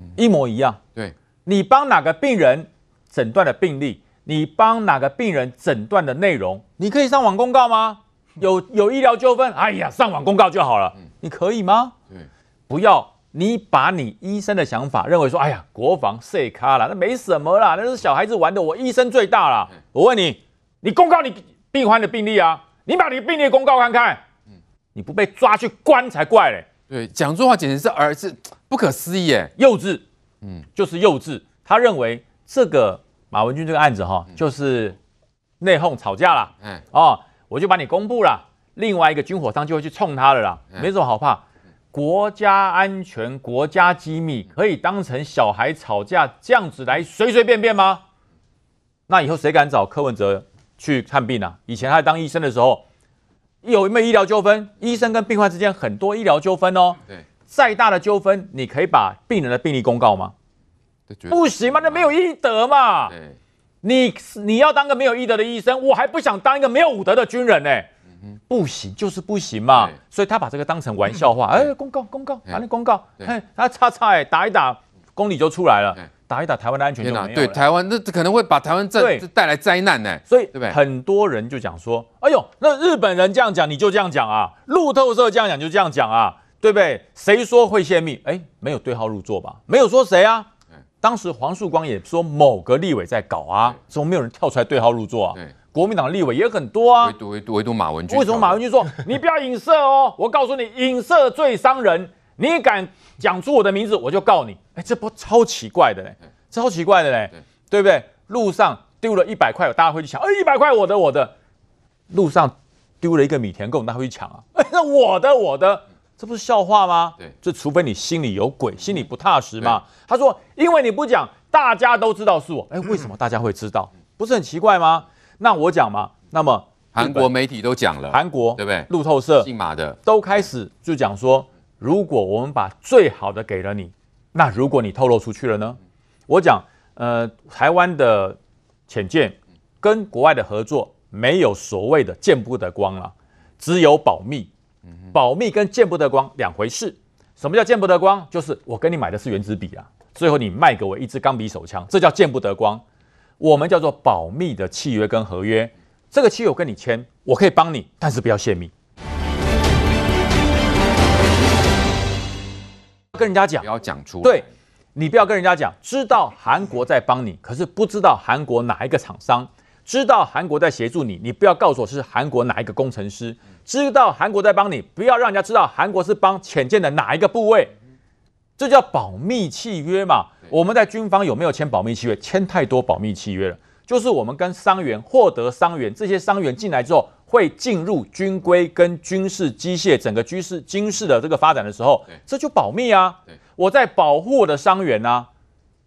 嗯、一模一样。对，你帮哪个病人诊断的病历，你帮哪个病人诊断的内容，你可以上网公告吗？有有医疗纠纷，哎呀，上网公告就好了。嗯、你可以吗？对，不要。你把你医生的想法认为说，哎呀，国防碎咖了，那没什么啦，那是小孩子玩的，我医生最大啦。我问你，你公告你病患的病例啊？你把你的病例公告看看，你不被抓去关才怪嘞。对，讲这话简直是儿子不可思议耶，幼稚，嗯，就是幼稚。他认为这个马文君这个案子哈，就是内讧吵架了，嗯，哦，我就把你公布了，另外一个军火商就会去冲他了啦，没什么好怕。国家安全、国家机密可以当成小孩吵架这样子来随随便便吗？那以后谁敢找柯文哲去看病啊？以前他在当医生的时候，有没有医疗纠纷？医生跟病患之间很多医疗纠纷哦。对，再大的纠纷，你可以把病人的病历公告吗？不行吗？那没有医德嘛。对，你你要当个没有医德的医生，我还不想当一个没有武德的军人呢。不行，就是不行嘛，所以他把这个当成玩笑话，哎，公告公告，反正公告，哎，他叉叉哎，打一打，公理就出来了，打一打，台湾的安全就没有。对，台湾那可能会把台湾带带来灾难呢。所以，很多人就讲说，哎呦，那日本人这样讲，你就这样讲啊？路透社这样讲，就这样讲啊？对不对？谁说会泄密？哎，没有对号入座吧？没有说谁啊？当时黄树光也说某个立委在搞啊，怎么没有人跳出来对号入座啊？国民党立委也很多啊，唯独唯独唯独马文君。为什么马文君说 你不要影射哦？我告诉你，影射最伤人。你敢讲出我的名字，我就告你。哎，这不超奇怪的嘞，超奇怪的嘞，对不对？路上丢了一百块，大家会去抢。哎，一百块我的我的。路上丢了一个米田共，大家会去抢啊。哎，那我的我的，这不是笑话吗？对，这除非你心里有鬼，心里不踏实嘛。他说，因为你不讲，大家都知道是我。哎，为什么大家会知道？不是很奇怪吗？那我讲嘛，那么韩国媒体都讲了，韩国对不对？路透社、姓马的都开始就讲说，如果我们把最好的给了你，那如果你透露出去了呢？我讲，呃，台湾的浅见跟国外的合作没有所谓的见不得光了，只有保密，保密跟见不得光两回事。什么叫见不得光？就是我跟你买的是原子笔啊，最后你卖给我一支钢笔手枪，这叫见不得光。我们叫做保密的契约跟合约，这个契约我跟你签，我可以帮你，但是不要泄密。跟人家讲，不要讲出来。对，你不要跟人家讲，知道韩国在帮你，可是不知道韩国哪一个厂商，知道韩国在协助你，你不要告诉我是韩国哪一个工程师，知道韩国在帮你，不要让人家知道韩国是帮潜舰的哪一个部位，这叫保密契约嘛。我们在军方有没有签保密契约？签太多保密契约了，就是我们跟伤员获得伤员，这些伤员进来之后。会进入军规跟军事机械整个军事军事的这个发展的时候，这就保密啊。我在保护我的伤员啊。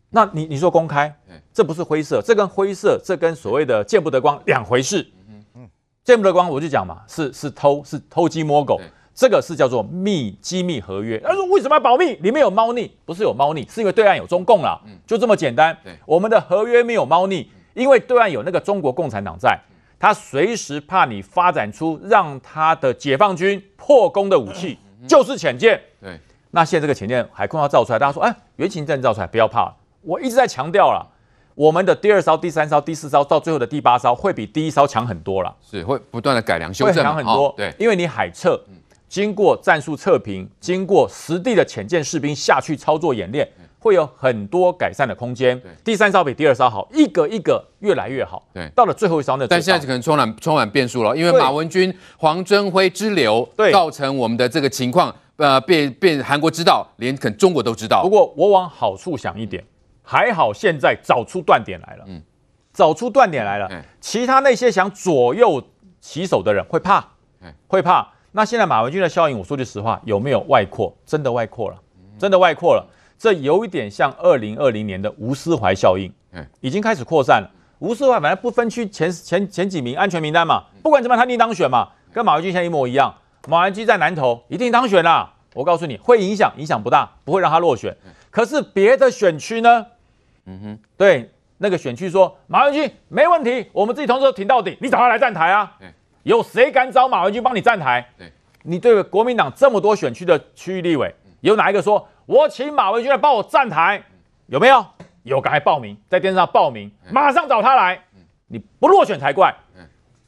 那你你说公开，这不是灰色，这跟灰色，这跟所谓的见不得光两回事。见不得光我就讲嘛，是是偷是偷鸡摸狗，这个是叫做密机密合约。他说为什么要保密？里面有猫腻，不是有猫腻，是因为对岸有中共啦，就这么简单。我们的合约没有猫腻，因为对岸有那个中国共产党在。他随时怕你发展出让他的解放军破功的武器，就是潜舰。对，那现在这个潜舰海空要造出来，大家说，哎，原型舰造出来不要怕。我一直在强调了，我们的第二艘、第三艘、第四艘，到最后的第八艘会比第一艘强很多了。是会不断的改良修正，强很多。对，因为你海测经过战术测评，经过实地的潜舰士兵下去操作演练。会有很多改善的空间。第三艘比第二艘好，一个一个越来越好。对，到了最后一艘那，但现在可能充满充满变数了，因为马文君、黄征辉之流，对，造成我们的这个情况，呃，被被韩国知道，连可能中国都知道。不过我往好处想一点，还好现在找出断点来了。嗯，找出断点来了，其他那些想左右棋手的人会怕，会怕。那现在马文君的效应，我说句实话，有没有外扩？真的外扩了，真的外扩了。这有一点像二零二零年的吴思怀效应，已经开始扩散了。吴思怀反正不分区前前前几名安全名单嘛，不管怎么样他一定当选嘛，跟马文君现在一模一样。马文君在南投一定当选啦，我告诉你会影响，影响不大，不会让他落选。可是别的选区呢？嗯哼，对，那个选区说马文君没问题，我们自己同志都挺到底，你找他来站台啊？有谁敢找马文君帮你站台？你对国民党这么多选区的区域立委，有哪一个说？我请马文君来帮我站台，有没有？有，赶快报名，在电视上报名，马上找他来。你不落选才怪，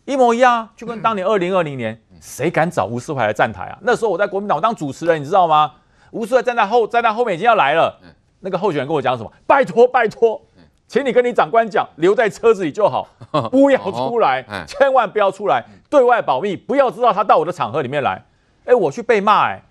一模一样，就跟当年二零二零年，谁敢找吴思怀来站台啊？那时候我在国民党我当主持人，你知道吗？吴思怀站在后，站在后面已经要来了。那个候选人跟我讲什么？拜托拜托，请你跟你长官讲，留在车子里就好，不要出来，千万不要出来，对外保密，不要知道他到我的场合里面来。哎，我去被骂哎。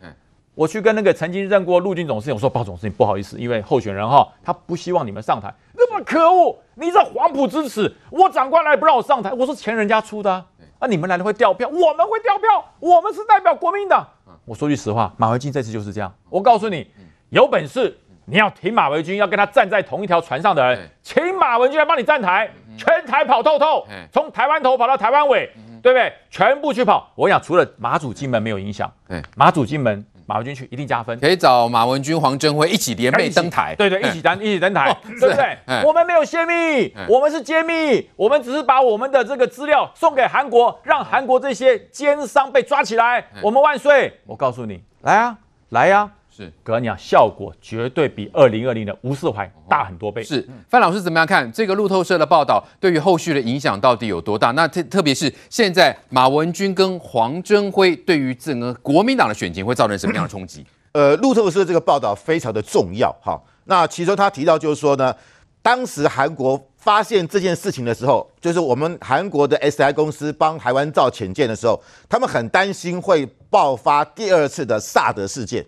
我去跟那个曾经任过陆军总司令，我说，鲍总司令不好意思，因为候选人哈，他不希望你们上台，那么可恶，你这黄埔之耻，我长官来不让我上台，我说钱人家出的啊，啊你们来了会掉票，我们会掉票，我们是代表国民党。我说句实话，马文君这次就是这样，我告诉你，有本事你要挺马文君，要跟他站在同一条船上的人，请马文君来帮你站台，全台跑透透，从台湾头跑到台湾尾，对不对？全部去跑。我想除了马祖金门没有影响，马祖金门。马文君去一定加分，可以找马文君、黄征辉一起联袂登台。对对，一起登，一起登台，对不对？我们没有泄密，我们是揭秘，我们只是把我们的这个资料送给韩国，让韩国这些奸商被抓起来。我们万岁！我告诉你，来啊，来呀！是，哥，你讲效果绝对比二零二零的吴斯怀大很多倍。是，范老师怎么样看这个路透社的报道？对于后续的影响到底有多大？那特特别是现在马文君跟黄征辉对于整个国民党的选情会造成什么样的冲击？呃，路透社这个报道非常的重要。哈，那其中他提到就是说呢，当时韩国发现这件事情的时候，就是我们韩国的 SI 公司帮台湾造潜舰的时候，他们很担心会爆发第二次的萨德事件。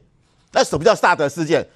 那什么叫萨德事件？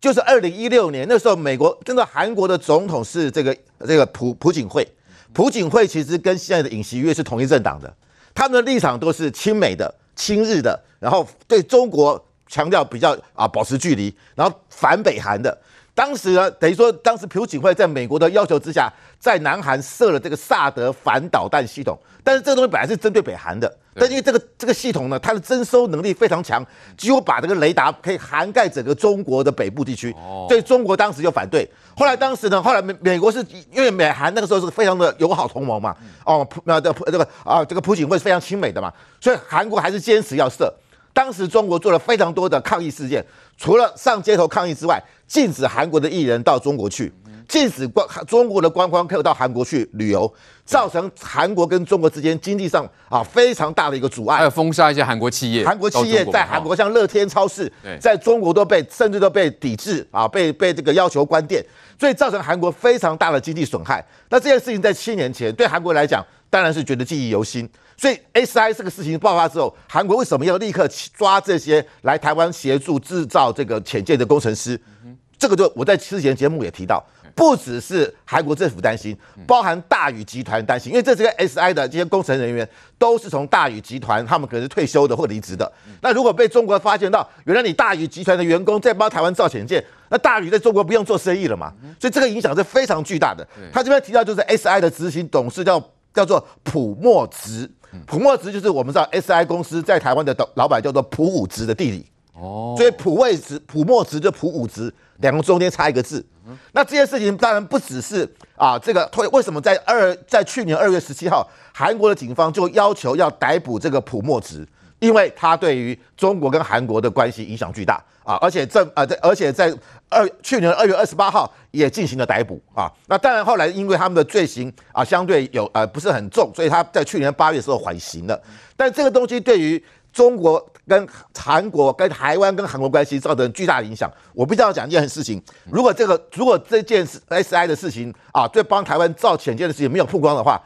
就是二零一六年那时候，美国真的韩国的总统是这个这个朴朴槿惠。朴槿惠其实跟现在的尹锡悦是同一政党的，他们的立场都是亲美的、亲日的，然后对中国强调比较啊保持距离，然后反北韩的。当时呢，等于说当时朴槿惠在美国的要求之下，在南韩设了这个萨德反导弹系统，但是这个东西本来是针对北韩的。但因为这个这个系统呢，它的侦收能力非常强，几乎把这个雷达可以涵盖整个中国的北部地区，所以中国当时就反对。后来当时呢，后来美美国是因为美韩那个时候是非常的友好同盟嘛，哦，那这这个啊这个朴槿惠是非常亲美的嘛，所以韩国还是坚持要设。当时中国做了非常多的抗议事件，除了上街头抗议之外，禁止韩国的艺人到中国去。禁止观中国的观光客到韩国去旅游，造成韩国跟中国之间经济上啊非常大的一个阻碍。还有封杀一些韩国企业，韩国企业在韩国像乐天超市，在中国都被甚至都被抵制啊，被被这个要求关店，所以造成韩国非常大的经济损害。那这件事情在七年前对韩国来讲，当然是觉得记忆犹新。所以 SI 这个事情爆发之后，韩国为什么要立刻抓这些来台湾协助制造这个潜舰的工程师？这个就我在之前节目也提到。不只是韩国政府担心，包含大宇集团担心，因为这些 SI 的这些工程人员都是从大宇集团，他们可能是退休的或离职的。那如果被中国发现到，原来你大宇集团的员工在帮台湾造潜舰，那大宇在中国不用做生意了嘛？所以这个影响是非常巨大的。他这边提到就是 SI 的执行董事叫叫做普莫植，朴墨植就是我们知道 SI 公司在台湾的老板叫做普五值的弟弟。哦，所以普位植、朴墨植就普五值，两个中间差一个字。那这件事情当然不只是啊，这个为为什么在二在去年二月十七号，韩国的警方就要求要逮捕这个朴墨植，因为他对于中国跟韩国的关系影响巨大啊，而且这呃在而且在二去年二月二十八号也进行了逮捕啊。那当然后来因为他们的罪行啊相对有呃不是很重，所以他在去年八月的时候缓刑了。但这个东西对于中国跟韩国、跟台湾、跟韩国关系造成巨大的影响。我必须要讲一件事情：如果这个、如果这件事 SI 的事情啊，对帮台湾造潜舰的事情没有曝光的话，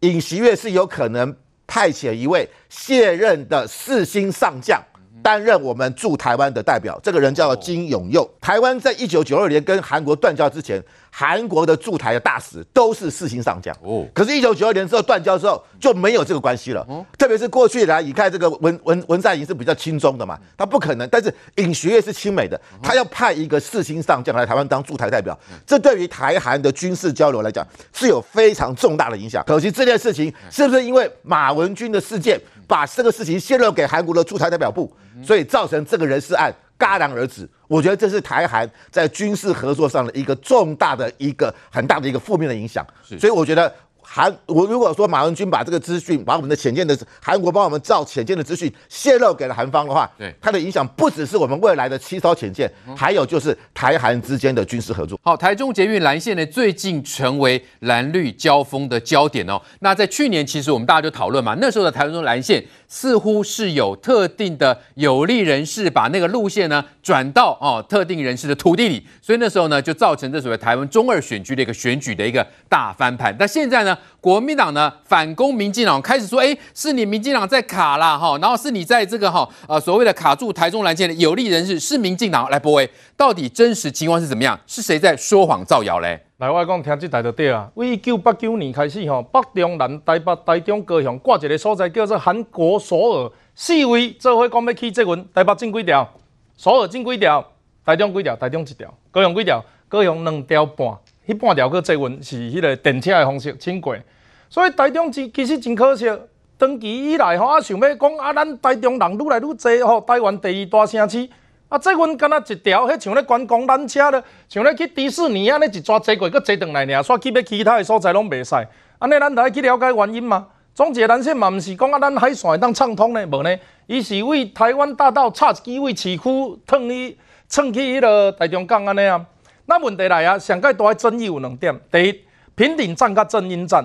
尹锡悦是有可能派遣一位卸任的四星上将担任我们驻台湾的代表。这个人叫金永佑。台湾在一九九二年跟韩国断交之前。韩国的驻台的大使都是四星上将。哦，可是，一九九二年之后断交之后就没有这个关系了。哦，特别是过去以来，你看这个文文文在寅是比较亲中的嘛，他不可能。但是尹学月是亲美的，他要派一个四星上将来台湾当驻台代表，这对于台韩的军事交流来讲是有非常重大的影响。可惜这件事情是不是因为马文君的事件，把这个事情泄露给韩国的驻台代表部，所以造成这个人事案戛然而止？我觉得这是台韩在军事合作上的一个重大的一个很大的一个负面的影响，所以我觉得。韩，我如果说马文君把这个资讯，把我们的潜舰的韩国帮我们造潜舰的资讯泄露给了韩方的话，对，它的影响不只是我们未来的七艘潜舰，还有就是台韩之间的军事合作。好，台中捷运蓝线呢，最近成为蓝绿交锋的焦点哦。那在去年，其实我们大家就讨论嘛，那时候的台中蓝线似乎是有特定的有利人士把那个路线呢转到哦特定人士的土地里，所以那时候呢就造成这所谓台湾中二选区的一个选举的一个大翻盘。但现在呢？国民党呢反攻民进党，开始说，哎，是你民进党在卡啦，哈，然后是你在这个哈，呃，所谓的卡住台中蓝线的有利人士是民进党来播诶，到底真实情况是怎么样？是谁在说谎造谣嘞？来，我讲听这台就对啊。为一九八九年开始，吼，北中南台北、台中、高雄挂一个所在叫做韩国首尔，四位做伙讲要起捷运，台北进几条，首尔进几条，台中几条，台中一条，高雄几条，高雄两条半。迄半条去捷运是迄个电车的方式轻轨，所以台中其其实真可惜。长期以来吼，啊想要讲啊，咱台中人愈来愈多吼，台湾第二大城市，啊捷运敢若一条，迄像咧观光缆车咧，像咧去迪士尼安尼一抓坐过，阁坐转来尔，煞去要其他的所在拢袂使。安尼咱着爱去了解原因嘛？总结咱说嘛，毋是讲啊，咱海线会当畅通咧，无呢？伊是为台湾大道插几位市区，创去创去迄个台中港安尼啊。那问题来啊，上届大的争议有两点：第一，平顶站甲正音站，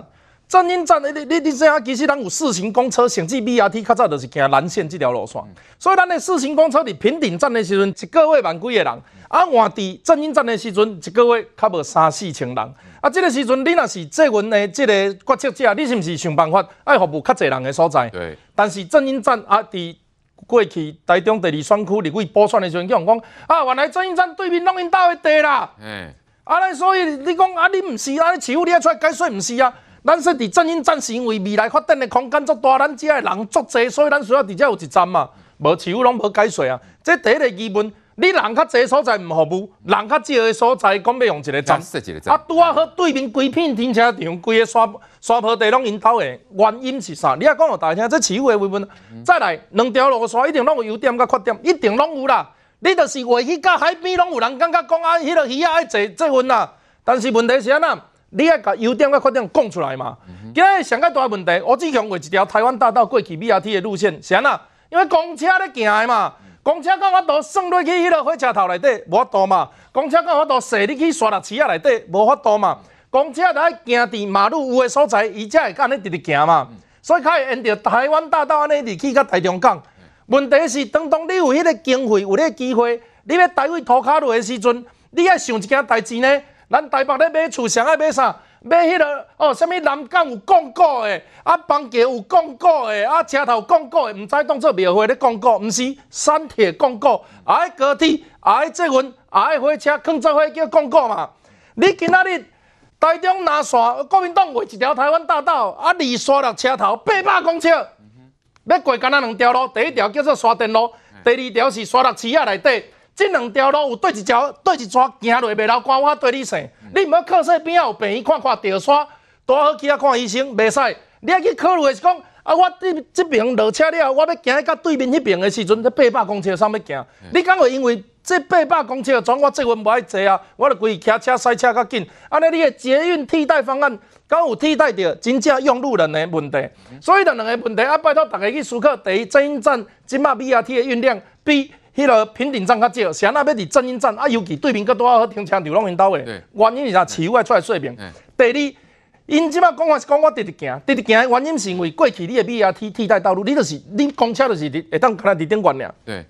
正音站，你你你知影，其实咱有四行公车，甚至 BRT 较早就是行蓝线这条路线，所以咱的四行公车伫平顶站的时阵，一个月万几个人；啊，换伫正音站的时阵，一个月较无三四千人。啊，这个时阵你若是做阮的这个决策者，你是毋是想办法爱服务较侪人的所在？对。但是正音站啊，伫过去台中第二选区立委补选的时阵，叫人讲啊，原来正音站对面拢因兜的地啦。嗯。啊，所以你讲啊，你毋是啊，你市府你爱出来解释毋是啊？咱说伫正因站是因为未来发展的空间足大，咱遮的人足济，所以咱需要伫遮有一站嘛。无市府拢无解释啊，这第一个疑问。你人较济所在唔服务，人较少的所在讲要用一个站，啊，拄啊好对面规片停车场，规个沙沙坡地拢因兜的，原因是啥？你啊讲互大家听，这市府的问问。再来，两条路线一定拢有优点甲缺点，一定拢有啦。你就是话去到海边拢有人感觉讲啊，迄个鱼仔爱坐坐稳啦。但是问题是安怎？你爱甲优点甲缺点讲出来嘛？今日上个大问题，我只强画一条台湾大道过去 BRT 的路线，是安怎？因为公车咧行的嘛，公车讲我都送落去迄个火车头内底，无法度嘛。公车讲我都坐你去沙鹿市啊内底，无法度嘛。公车就爱行伫马路有的所在，伊才会敢安尼直直行嘛。所以较会沿着台湾大道安尼入去甲台中港。问题是，当当你有迄个经费，有迄个机会，你要台位涂骹落的时阵，你爱想一件代志呢？咱台北咧买厝，上爱买啥？买迄个哦，什么南港有广告的，啊，邦桥有广告的，啊，车头有广告的，唔知当做庙会咧广告，唔是山铁广告，也爱高铁，也爱捷运，也爱火车，肯做伙叫广告嘛？你今仔日台中南线国民党画一条台湾大道，啊，离沙鹿车头八百公尺，要过干那两条路，第一条叫做沙田路，第二条是沙鹿市啊内底。这两条路有对一条对一撮行落袂流汗，我对你说，你唔要靠说边仔有病，看看吊刷，大好去啊看医生，袂使。你要去考虑的是讲，啊，我这这边落车了，我要行到对面迄边的时阵，这八百公尺上要行。你敢会因为这八百公尺的转我这运不爱坐啊？我著规骑车塞车较紧。安尼你的捷运替代方案，敢有替代着真正用路人的问题？所以就两个问题啊，拜托大家去思考。第一，正音站今麦 BRT 的运量比。迄个平顶站较少，谁那要伫正音站啊？尤其对面阁多好停车场拢因兜诶。原因是啥？市府爱出来说明。第二，因即马讲话是讲我直直行，直直行诶原因是因为过去你诶 BRT 替代道路，你就是你公车就是会当可能伫顶悬俩。对。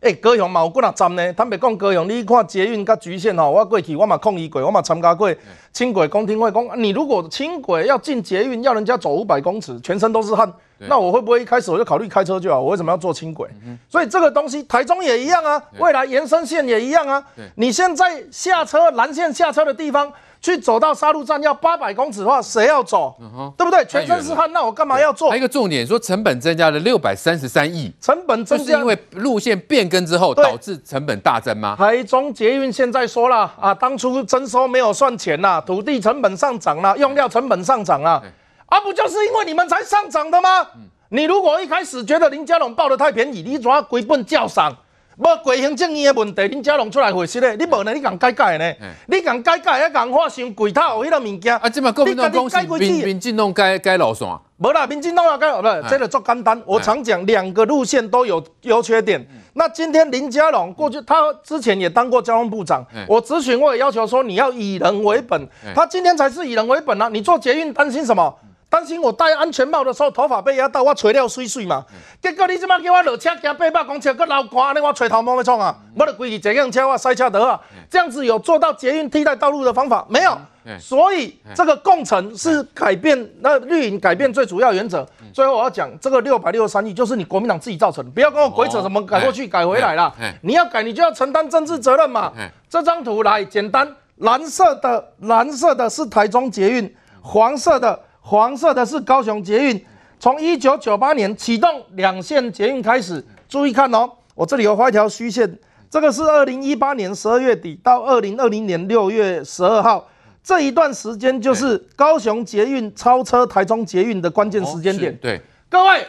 诶、欸，高雄嘛有几若站呢？坦白讲，高雄你看捷运甲局限吼，我过去我嘛抗议过，我嘛参加过轻轨公听会讲，你如果轻轨要进捷运，要人家走五百公尺，全身都是汗，那我会不会一开始我就考虑开车就好？我为什么要坐轻轨？嗯、所以这个东西台中也一样啊，未来延伸线也一样啊。你现在下车蓝线下车的地方。去走到沙鹿站要八百公尺的话，谁要走？嗯、对不对？全身是汗，那我干嘛要做？还有一个重点，说成本增加了六百三十三亿，成本增加、是、因为路线变更之后导致成本大增吗？台中捷运现在说了啊，当初征收没有算钱呐、啊，土地成本上涨了、啊，用料成本上涨了、啊，啊，不就是因为你们才上涨的吗？嗯、你如果一开始觉得林佳龙报的太便宜，你怎啊归本叫上？无过行政院的问题，林家龙出来回释咧。你无呢？你讲改改呢？你讲改改，还讲话伤贵头，迄个物件。啊，即嘛国民党讲是民民进党改改路线。无啦，民进党要改，不，这个做简单。我常讲，两个路线都有优缺点。那今天林佳龙过去，他之前也当过交通部长。我咨询，我也要求说，你要以人为本。他今天才是以人为本啊！你做捷运担心什么？担心我戴安全帽的时候头发被压到，我吹了碎碎嘛。结果你即摆叫我落车行八百公尺，搁流汗，你我吹头毛要创啊？我就规矩这样车我塞车得啊。这样子有做到捷运替代道路的方法没有？所以这个共程是改变那绿营改变最主要原则。最后我要讲这个六百六十三亿就是你国民党自己造成的，不要跟我鬼扯什么改过去改回来了。你要改你就要承担政治责任嘛。这张图来简单，蓝色的蓝色的是台中捷运，黄色的。黄色的是高雄捷运，从一九九八年启动两线捷运开始，注意看哦，我这里有画一条虚线，这个是二零一八年十二月底到二零二零年六月十二号这一段时间，就是高雄捷运超车台中捷运的关键时间点。对，各位，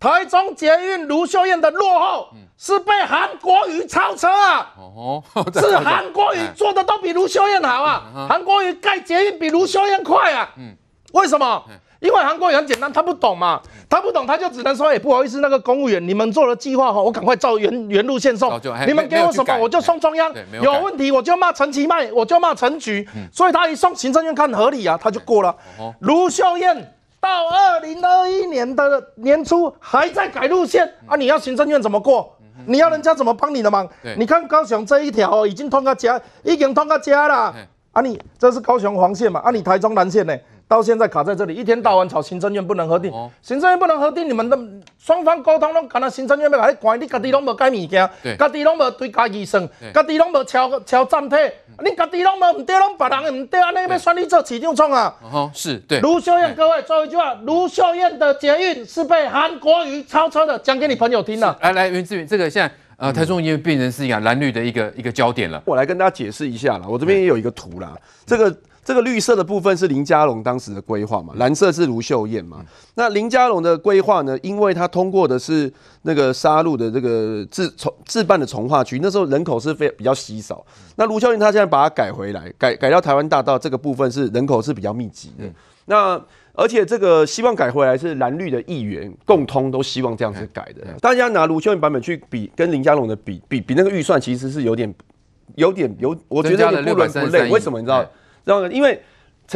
台中捷运卢秀燕的落后是被韩国瑜超车啊！哦，是韩国瑜做的都比卢秀燕好啊！韩国瑜盖捷运比卢秀燕快啊！嗯。为什么？因为韩国人很简单，他不懂嘛，他不懂，他就只能说：“哎，不好意思，那个公务员，你们做了计划哈，我赶快照原原路线送。你们给我什么，我就送中央。有问题我就骂陈其迈，我就骂陈菊。所以他一送行政院看合理啊，他就过了。卢秀燕到二零二一年的年初还在改路线啊，你要行政院怎么过？你要人家怎么帮你的忙？你看高雄这一条已经通到家，已经通到家了。啊，你这是高雄黄线嘛？啊，你台中南线呢？到现在卡在这里，一天到晚吵行政院不能核定，哦、行政院不能核定，你们的双方沟通拢，可能行政院要来管，你家己拢无改物件，家己拢无对家己算，家己拢无敲敲站体，你家己拢无唔对，拢别人唔对，安尼要选你做市长创啊？哦，是对。卢秀燕，各位最后一句话，卢秀燕的捷运是被韩国瑜超车的，讲给你朋友听了。来来，袁志远，这个现在呃台中因为变成是一个蓝绿的一个一个焦点了。我来跟大家解释一下啦，我这边也有一个图啦，这个。这个绿色的部分是林佳龙当时的规划嘛，蓝色是卢秀燕嘛。那林佳龙的规划呢，因为他通过的是那个沙鹿的这个自从自办的从化区，那时候人口是非比较稀少。那卢秀燕他现在把它改回来，改改到台湾大道这个部分是人口是比较密集的。那而且这个希望改回来是蓝绿的议员共通都希望这样子改的。大家拿卢秀燕版本去比，跟林佳龙的比比比那个预算其实是有点有点有，我觉得有点不伦不类。为什么你知道？知道因为。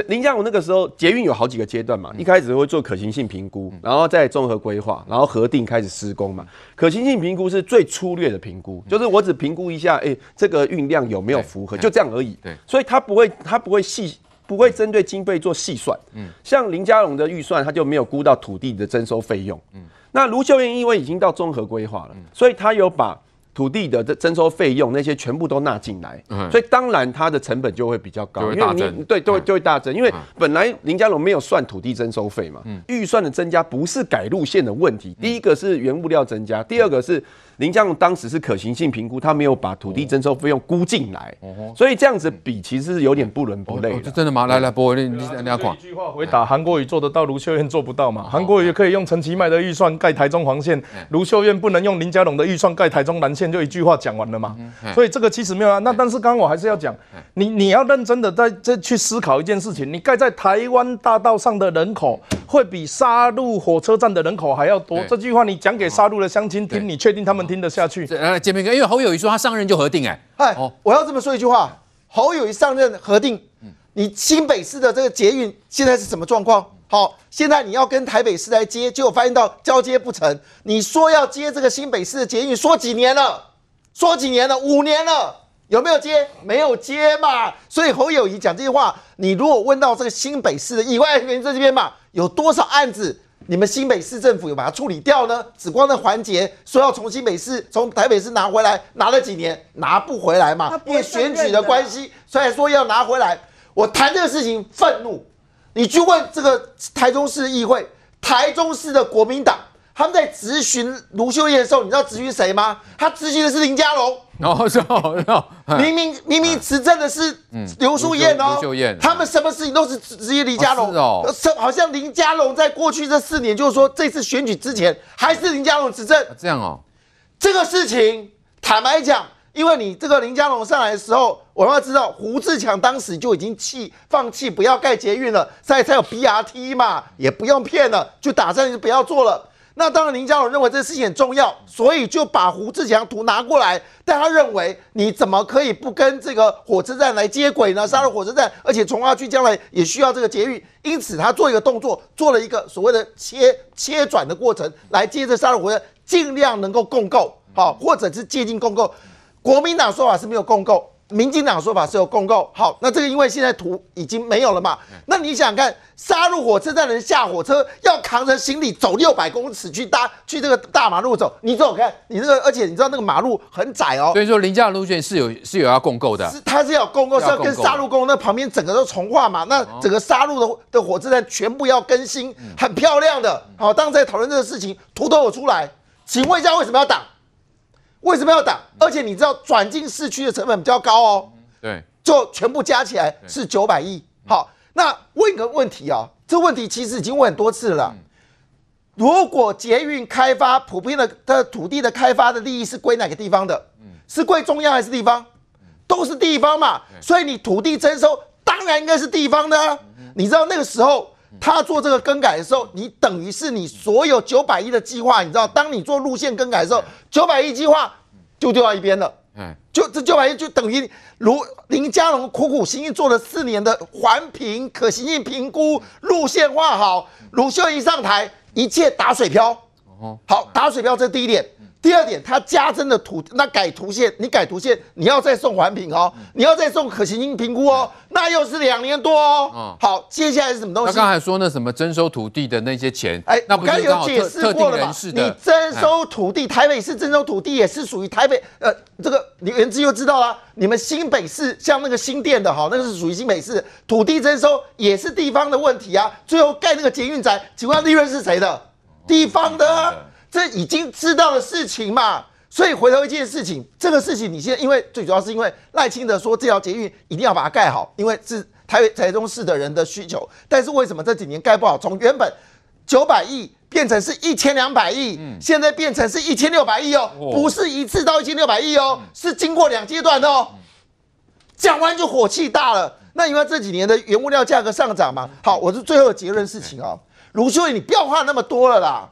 林佳龙那个时候捷运有好几个阶段嘛，一开始会做可行性评估，然后再综合规划，然后核定开始施工嘛。可行性评估是最粗略的评估，就是我只评估一下，哎，这个运量有没有符合，就这样而已。对，所以他不会，他不会细，不会针对经费做细算。嗯，像林佳龙的预算，他就没有估到土地的征收费用。嗯，那卢秀燕因为已经到综合规划了，所以他有把。土地的这征收费用那些全部都纳进来，嗯、所以当然它的成本就会比较高，因为你对都会就会大增，因为本来林佳龙没有算土地征收费嘛，预、嗯、算的增加不是改路线的问题，第一个是原物料增加，第二个是。林佳龙当时是可行性评估，他没有把土地征收费用估进来，所以这样子比其实是有点不伦不类这。真的吗？来来，波你你你要讲。一句话回答：韩国瑜做得到，卢秀燕做不到嘛？韩国瑜可以用陈其迈的预算盖台中黄线，卢秀燕不能用林佳龙的预算盖台中蓝线，就一句话讲完了嘛？所以这个其实没有啊。那但是刚刚我还是要讲，你你要认真的在这去思考一件事情，你盖在台湾大道上的人口会比沙鹿火车站的人口还要多。这句话你讲给沙鹿的乡亲听，你确定他们听得下去？来，建平哥，因为侯友谊说他上任就核定，哎，嗨，我要这么说一句话，侯友谊上任核定，你新北市的这个捷运现在是什么状况？好，现在你要跟台北市来接，结果发现到交接不成。你说要接这个新北市的捷运，说几年了？说几年了？五年了，有没有接？没有接嘛。所以侯友谊讲这句话，你如果问到这个新北市的以外人在这边嘛，有多少案子？你们新北市政府有把它处理掉呢？紫光的环节说要从新北市、从台北市拿回来，拿了几年拿不回来嘛？因为选举的关系，所以说要拿回来。我谈这个事情愤怒，你去问这个台中市议会、台中市的国民党，他们在质询卢秀燕的时候，你知道质询谁吗？他质询的是林佳龙。哦，是哦，明明明明执政的是刘淑燕哦，秀燕，他们什么事情都是直接林佳龙。哦，是好像林佳龙在过去这四年，就是说这次选举之前还是林佳龙执政，这样哦，这个事情坦白讲，因为你这个林佳龙上来的时候，我们要知道胡志强当时就已经弃放弃不要盖捷运了，现在才有 BRT 嘛，也不用骗了，就打算就不要做了。那当然，林佳龙认为这个事情很重要，所以就把胡志强图拿过来。但他认为，你怎么可以不跟这个火车站来接轨呢？沙鹿火车站，而且从化区将来也需要这个捷运，因此他做一个动作，做了一个所谓的切切转的过程，来接着沙鹿火车，尽量能够共构，好，或者是接近共构。国民党说法是没有共构。民进党说法是有共构，好，那这个因为现在图已经没有了嘛，那你想想看，沙鹿火车站的人下火车要扛着行李走六百公尺去搭去这个大马路走，你走看，你这个，而且你知道那个马路很窄哦，所以说林佳龙路线是有是有要共构的，是它是要共构，是要跟沙鹿共构，那旁边整个都重化嘛，那整个沙鹿的的火车站全部要更新，很漂亮的，好，当时在讨论这个事情，图都有出来，请问一下为什么要挡？为什么要打？而且你知道转进市区的成本比较高哦。对，就全部加起来是九百亿。好，那问一个问题啊，这个问题其实已经问很多次了。如果捷运开发普遍的的土地的开发的利益是归哪个地方的？是归中央还是地方？都是地方嘛。所以你土地征收当然应该是地方的啊。你知道那个时候他做这个更改的时候，你等于是你所有九百亿的计划，你知道，当你做路线更改的时候，九百亿计划就丢到一边了。嗯，就这九百亿就等于如林佳龙苦苦心心做了四年的环评可行性评估，路线画好，卢秀一上台，一切打水漂。哦，好，打水漂，这是第一点。第二点，他加征的土，那改图线，你改图线，你要再送环评哦，你要再送可行性评估哦，那又是两年多哦。好，接下来是什么东西？他刚才说那什么征收土地的那些钱，哎，那不是刚好特特定人士的？你征收土地，台北市征收土地也是属于台北，呃，这个你原之就知道啦。你们新北市像那个新店的哈，那个是属于新北市土地征收，也是地方的问题啊。最后盖那个捷运站，请问利润是谁的？地方的。这已经知道的事情嘛，所以回头一件事情，这个事情你现在因为最主要是因为赖清德说这条捷运一定要把它盖好，因为是台北台中市的人的需求。但是为什么这几年盖不好？从原本九百亿变成是一千两百亿，现在变成是一千六百亿哦，不是一次到一千六百亿哦，是经过两阶段的哦。讲完就火气大了，那因为这几年的原物料价格上涨嘛。好，我是最后的结论事情哦，卢秀燕，你不要话那么多了啦，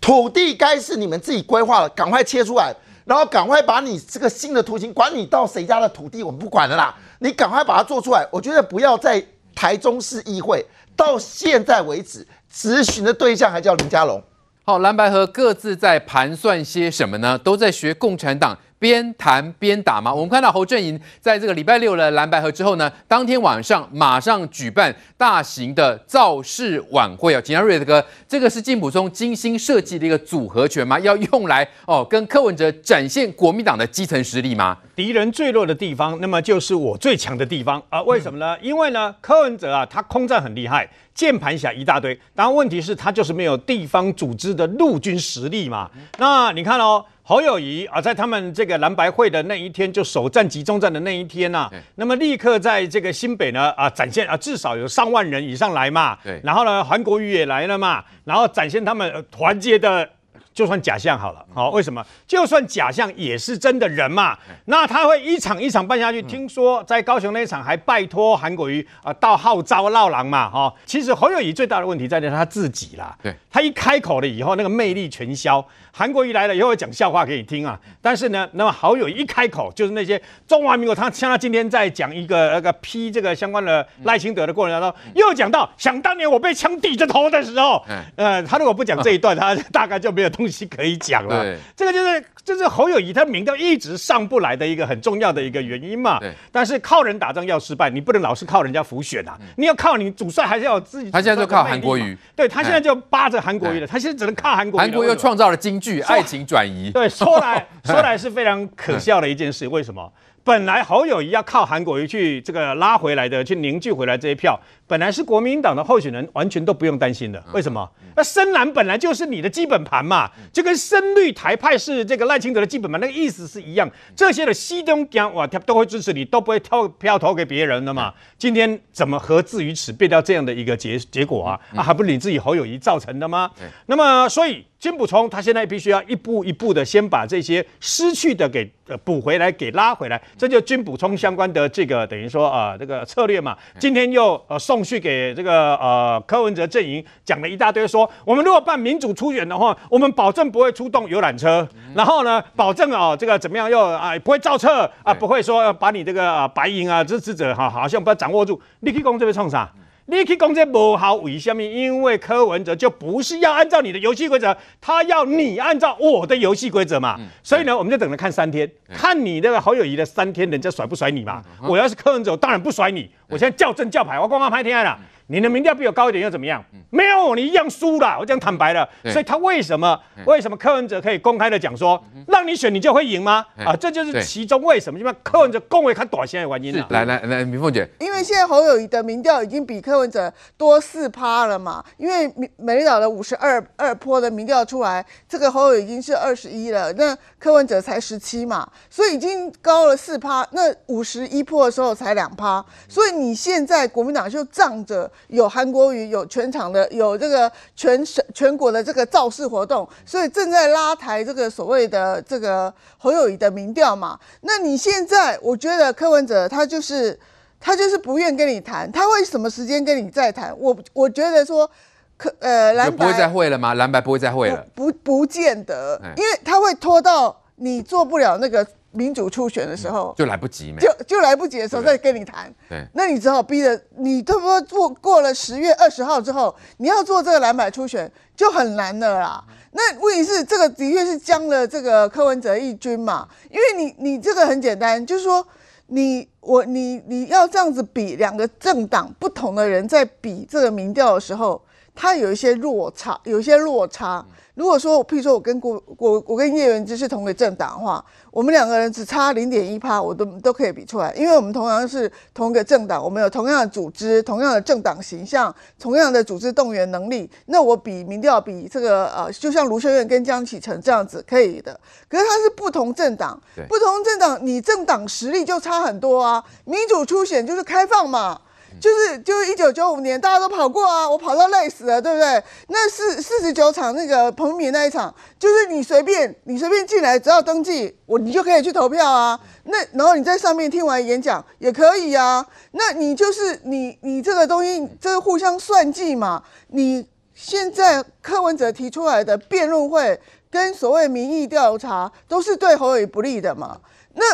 土地该是你们自己规划了，赶快切出来，然后赶快把你这个新的图形，管你到谁家的土地，我们不管了啦，你赶快把它做出来。我觉得不要在台中市议会到现在为止，咨询的对象还叫林佳龙。好，蓝白河各自在盘算些什么呢？都在学共产党。边谈边打吗？我们看到侯阵营在这个礼拜六的蓝白合之后呢，当天晚上马上举办大型的造势晚会啊。紧张瑞德哥，这个是金溥聪精心设计的一个组合拳吗？要用来哦跟柯文哲展现国民党的基层实力吗？敌人最弱的地方，那么就是我最强的地方啊、为什么呢？因为呢，柯文哲啊，他空战很厉害，键盘侠一大堆，当然问题是，他就是没有地方组织的陆军实力嘛。那你看哦。侯友谊啊，在他们这个蓝白会的那一天，就首战集中战的那一天呐、啊，那么立刻在这个新北呢啊展现啊，至少有上万人以上来嘛，对，然后呢，韩国瑜也来了嘛，然后展现他们团结的。就算假象好了，好，为什么？就算假象也是真的人嘛。那他会一场一场办下去。听说在高雄那一场还拜托韩国瑜啊，到号召闹狼嘛，哈。其实侯友宜最大的问题在于他自己啦。对，他一开口了以后，那个魅力全消。韩国瑜来了以后会讲笑话给你听啊。但是呢，那么侯友宜一开口就是那些中华民国，他像他今天在讲一个那个批这个相关的赖清德的过程当中，又讲到想当年我被枪抵着头的时候，呃，他如果不讲这一段，他大概就没有。东西可以讲了，对，这个就是就是侯友谊他民调一直上不来的一个很重要的一个原因嘛。对，但是靠人打仗要失败，你不能老是靠人家辅选啊，你要靠你主帅，还是要自己。他现在就靠韩国瑜，对他现在就扒着韩国瑜了，他现在只能靠韩国瑜。韩国瑜又创造了京剧“爱情转移”，对，说来 说来是非常可笑的一件事。为什么？本来侯友谊要靠韩国瑜去这个拉回来的，去凝聚回来这些票，本来是国民党的候选人完全都不用担心的。为什么？那深蓝本来就是你的基本盘嘛，就跟深绿台派是这个赖清德的基本盘，那个意思是一样。这些的西东江哇，他都会支持你，都不会挑票投给别人的嘛。今天怎么何至于此变掉这样的一个结结果啊？啊，还不是你自己侯友谊造成的吗？那么所以。金补充他现在必须要一步一步的先把这些失去的给呃补回来，给拉回来，这就金补充相关的这个等于说啊、呃、这个策略嘛。今天又呃送去给这个呃柯文哲阵营讲了一大堆说，说我们如果办民主初选的话，我们保证不会出动游览车，然后呢保证哦这个怎么样又啊不会造册啊不会说把你这个啊白银啊支持者哈好像不要掌握住，你去讲这边冲啥？你去攻击不好，为什么？因为柯文哲就不是要按照你的游戏规则，他要你按照我的游戏规则嘛。所以呢，我们就等着看三天，看你那个好友谊的三天，人家甩不甩你嘛？我要是柯文哲，我当然不甩你。我现在叫正叫牌，我光光拍天爱了。你的民调比我高一点又怎么样？没有，你一样输了。我这样坦白了，所以他为什么为什么柯文哲可以公开的讲说，让你选你就会赢吗？啊，这就是其中为什么，因为柯文哲公会看短线的原因。来来来，明凤姐，因为现在侯友宜的民调已经比柯文哲多四趴了嘛，因为美丽岛的五十二二坡的民调出来，这个侯友已经是二十一了，那柯文哲才十七嘛，所以已经高了四趴。那五十一坡的时候才两趴，所以你现在国民党就仗着。有韩国瑜，有全场的，有这个全省全国的这个造势活动，所以正在拉抬这个所谓的这个侯友宜的民调嘛。那你现在，我觉得柯文哲他就是他就是不愿跟你谈，他会什么时间跟你再谈？我我觉得说，柯呃蓝白不会再会了吗？蓝白不会再会了？不不，不见得，因为他会拖到你做不了那个。民主初选的时候、嗯、就来不及，就就来不及的时候再跟你谈。对，那你只好逼着你，差不多过过了十月二十号之后，你要做这个蓝白初选就很难了啦。那问题是，这个的确是将了这个柯文哲一军嘛，因为你你这个很简单，就是说你我你你要这样子比两个政党不同的人在比这个民调的时候，它有一些落差，有一些落差。如果说，譬如说我跟郭我我跟叶元之是同个政党的话，我们两个人只差零点一趴，我都都可以比出来，因为我们同样是同一个政党，我们有同样的组织、同样的政党形象、同样的组织动员能力。那我比民调比这个呃，就像卢秀燕跟江启臣这样子可以的。可是他是不同政党，不同政党，你政党实力就差很多啊。民主初选就是开放嘛。就是就是一九九五年大家都跑过啊，我跑到累死了，对不对？那四四十九场那个彭明那一场，就是你随便你随便进来，只要登记我你就可以去投票啊。那然后你在上面听完演讲也可以啊。那你就是你你这个东西这个互相算计嘛。你现在柯文哲提出来的辩论会跟所谓民意调查都是对侯友不利的嘛？那。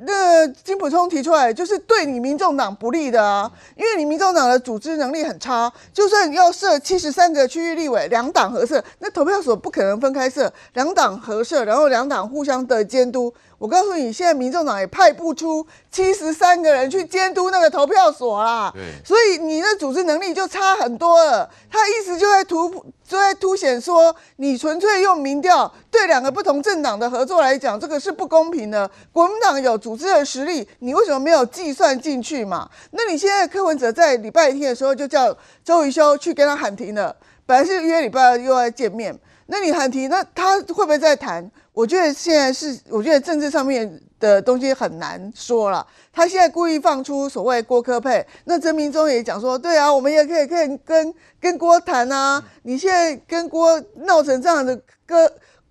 那金溥聪提出来就是对你民众党不利的啊，因为你民众党的组织能力很差，就算要设七十三个区域立委，两党合设，那投票所不可能分开设，两党合设，然后两党互相的监督。我告诉你，现在民众党也派不出七十三个人去监督那个投票所啦。对，所以你的组织能力就差很多了。他意思就在突就在凸显说，你纯粹用民调对两个不同政党的合作来讲，这个是不公平的。国民党有组织的实力，你为什么没有计算进去嘛？那你现在柯文哲在礼拜天的时候就叫周瑜修去跟他喊停了，本来是约礼拜二又要见面，那你喊停，那他会不会再谈？我觉得现在是，我觉得政治上面的东西很难说了。他现在故意放出所谓郭柯配，那曾明忠也讲说，对啊，我们也可以可以跟跟郭谈啊。你现在跟郭闹成这样的，郭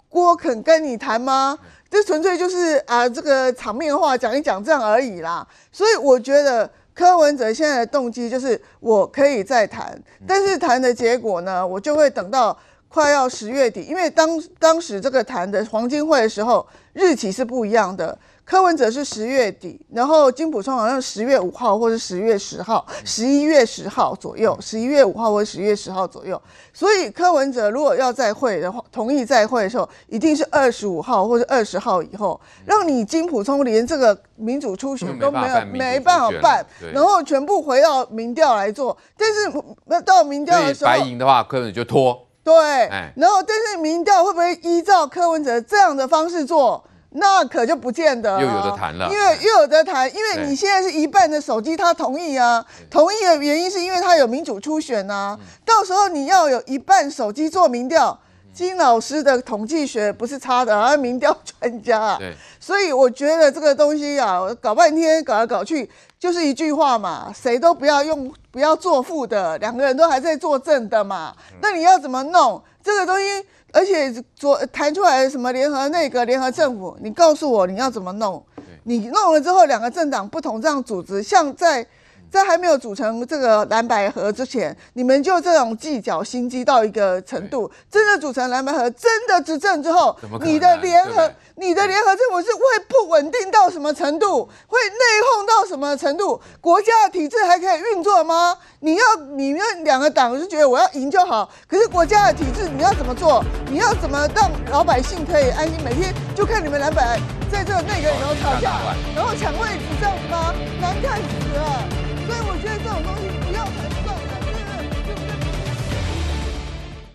郭肯跟你谈吗？这纯粹就是啊，这个场面话讲一讲这样而已啦。所以我觉得柯文哲现在的动机就是我可以再谈，但是谈的结果呢，我就会等到。快要十月底，因为当当时这个谈的黄金会的时候，日期是不一样的。柯文哲是十月底，然后金普聪好像十月五号或是十月十号，十一月十号左右，十一月五号或十月十号左右。所以柯文哲如果要再会的话，同意再会的时候，一定是二十五号或者二十号以后，让你金普聪连这个民主初选都没有没办法办，然后全部回到民调来做。但是那到民调的时候，白银的话，柯文哲就拖。对，然后但是民调会不会依照柯文哲这样的方式做？那可就不见得了。又有的谈了，因为又有的谈，因为你现在是一半的手机他同意啊，同意的原因是因为他有民主初选啊，到时候你要有一半手机做民调。金老师的统计学不是差的，而民调专家啊，对，所以我觉得这个东西啊，搞半天搞来搞去，就是一句话嘛，谁都不要用，不要做副的，两个人都还在做正的嘛。那你要怎么弄这个东西？而且做谈出来什么联合内阁、联合政府，你告诉我你要怎么弄？你弄了之后，两个政党不同这样组织，像在。在还没有组成这个蓝白合之前，你们就这种计较心机到一个程度。真的组成蓝白合，真的执政之后，你的联合，你的联合政府是会不稳定到什么程度？会内讧到什么程度？国家的体制还可以运作吗？你要你们两个党是觉得我要赢就好，可是国家的体制你要怎么做？你要怎么让老百姓可以安心？每天就看你们蓝白在这个内阁里头吵架，然后抢位置这样子吗？难看死了！所以我觉得这种东西。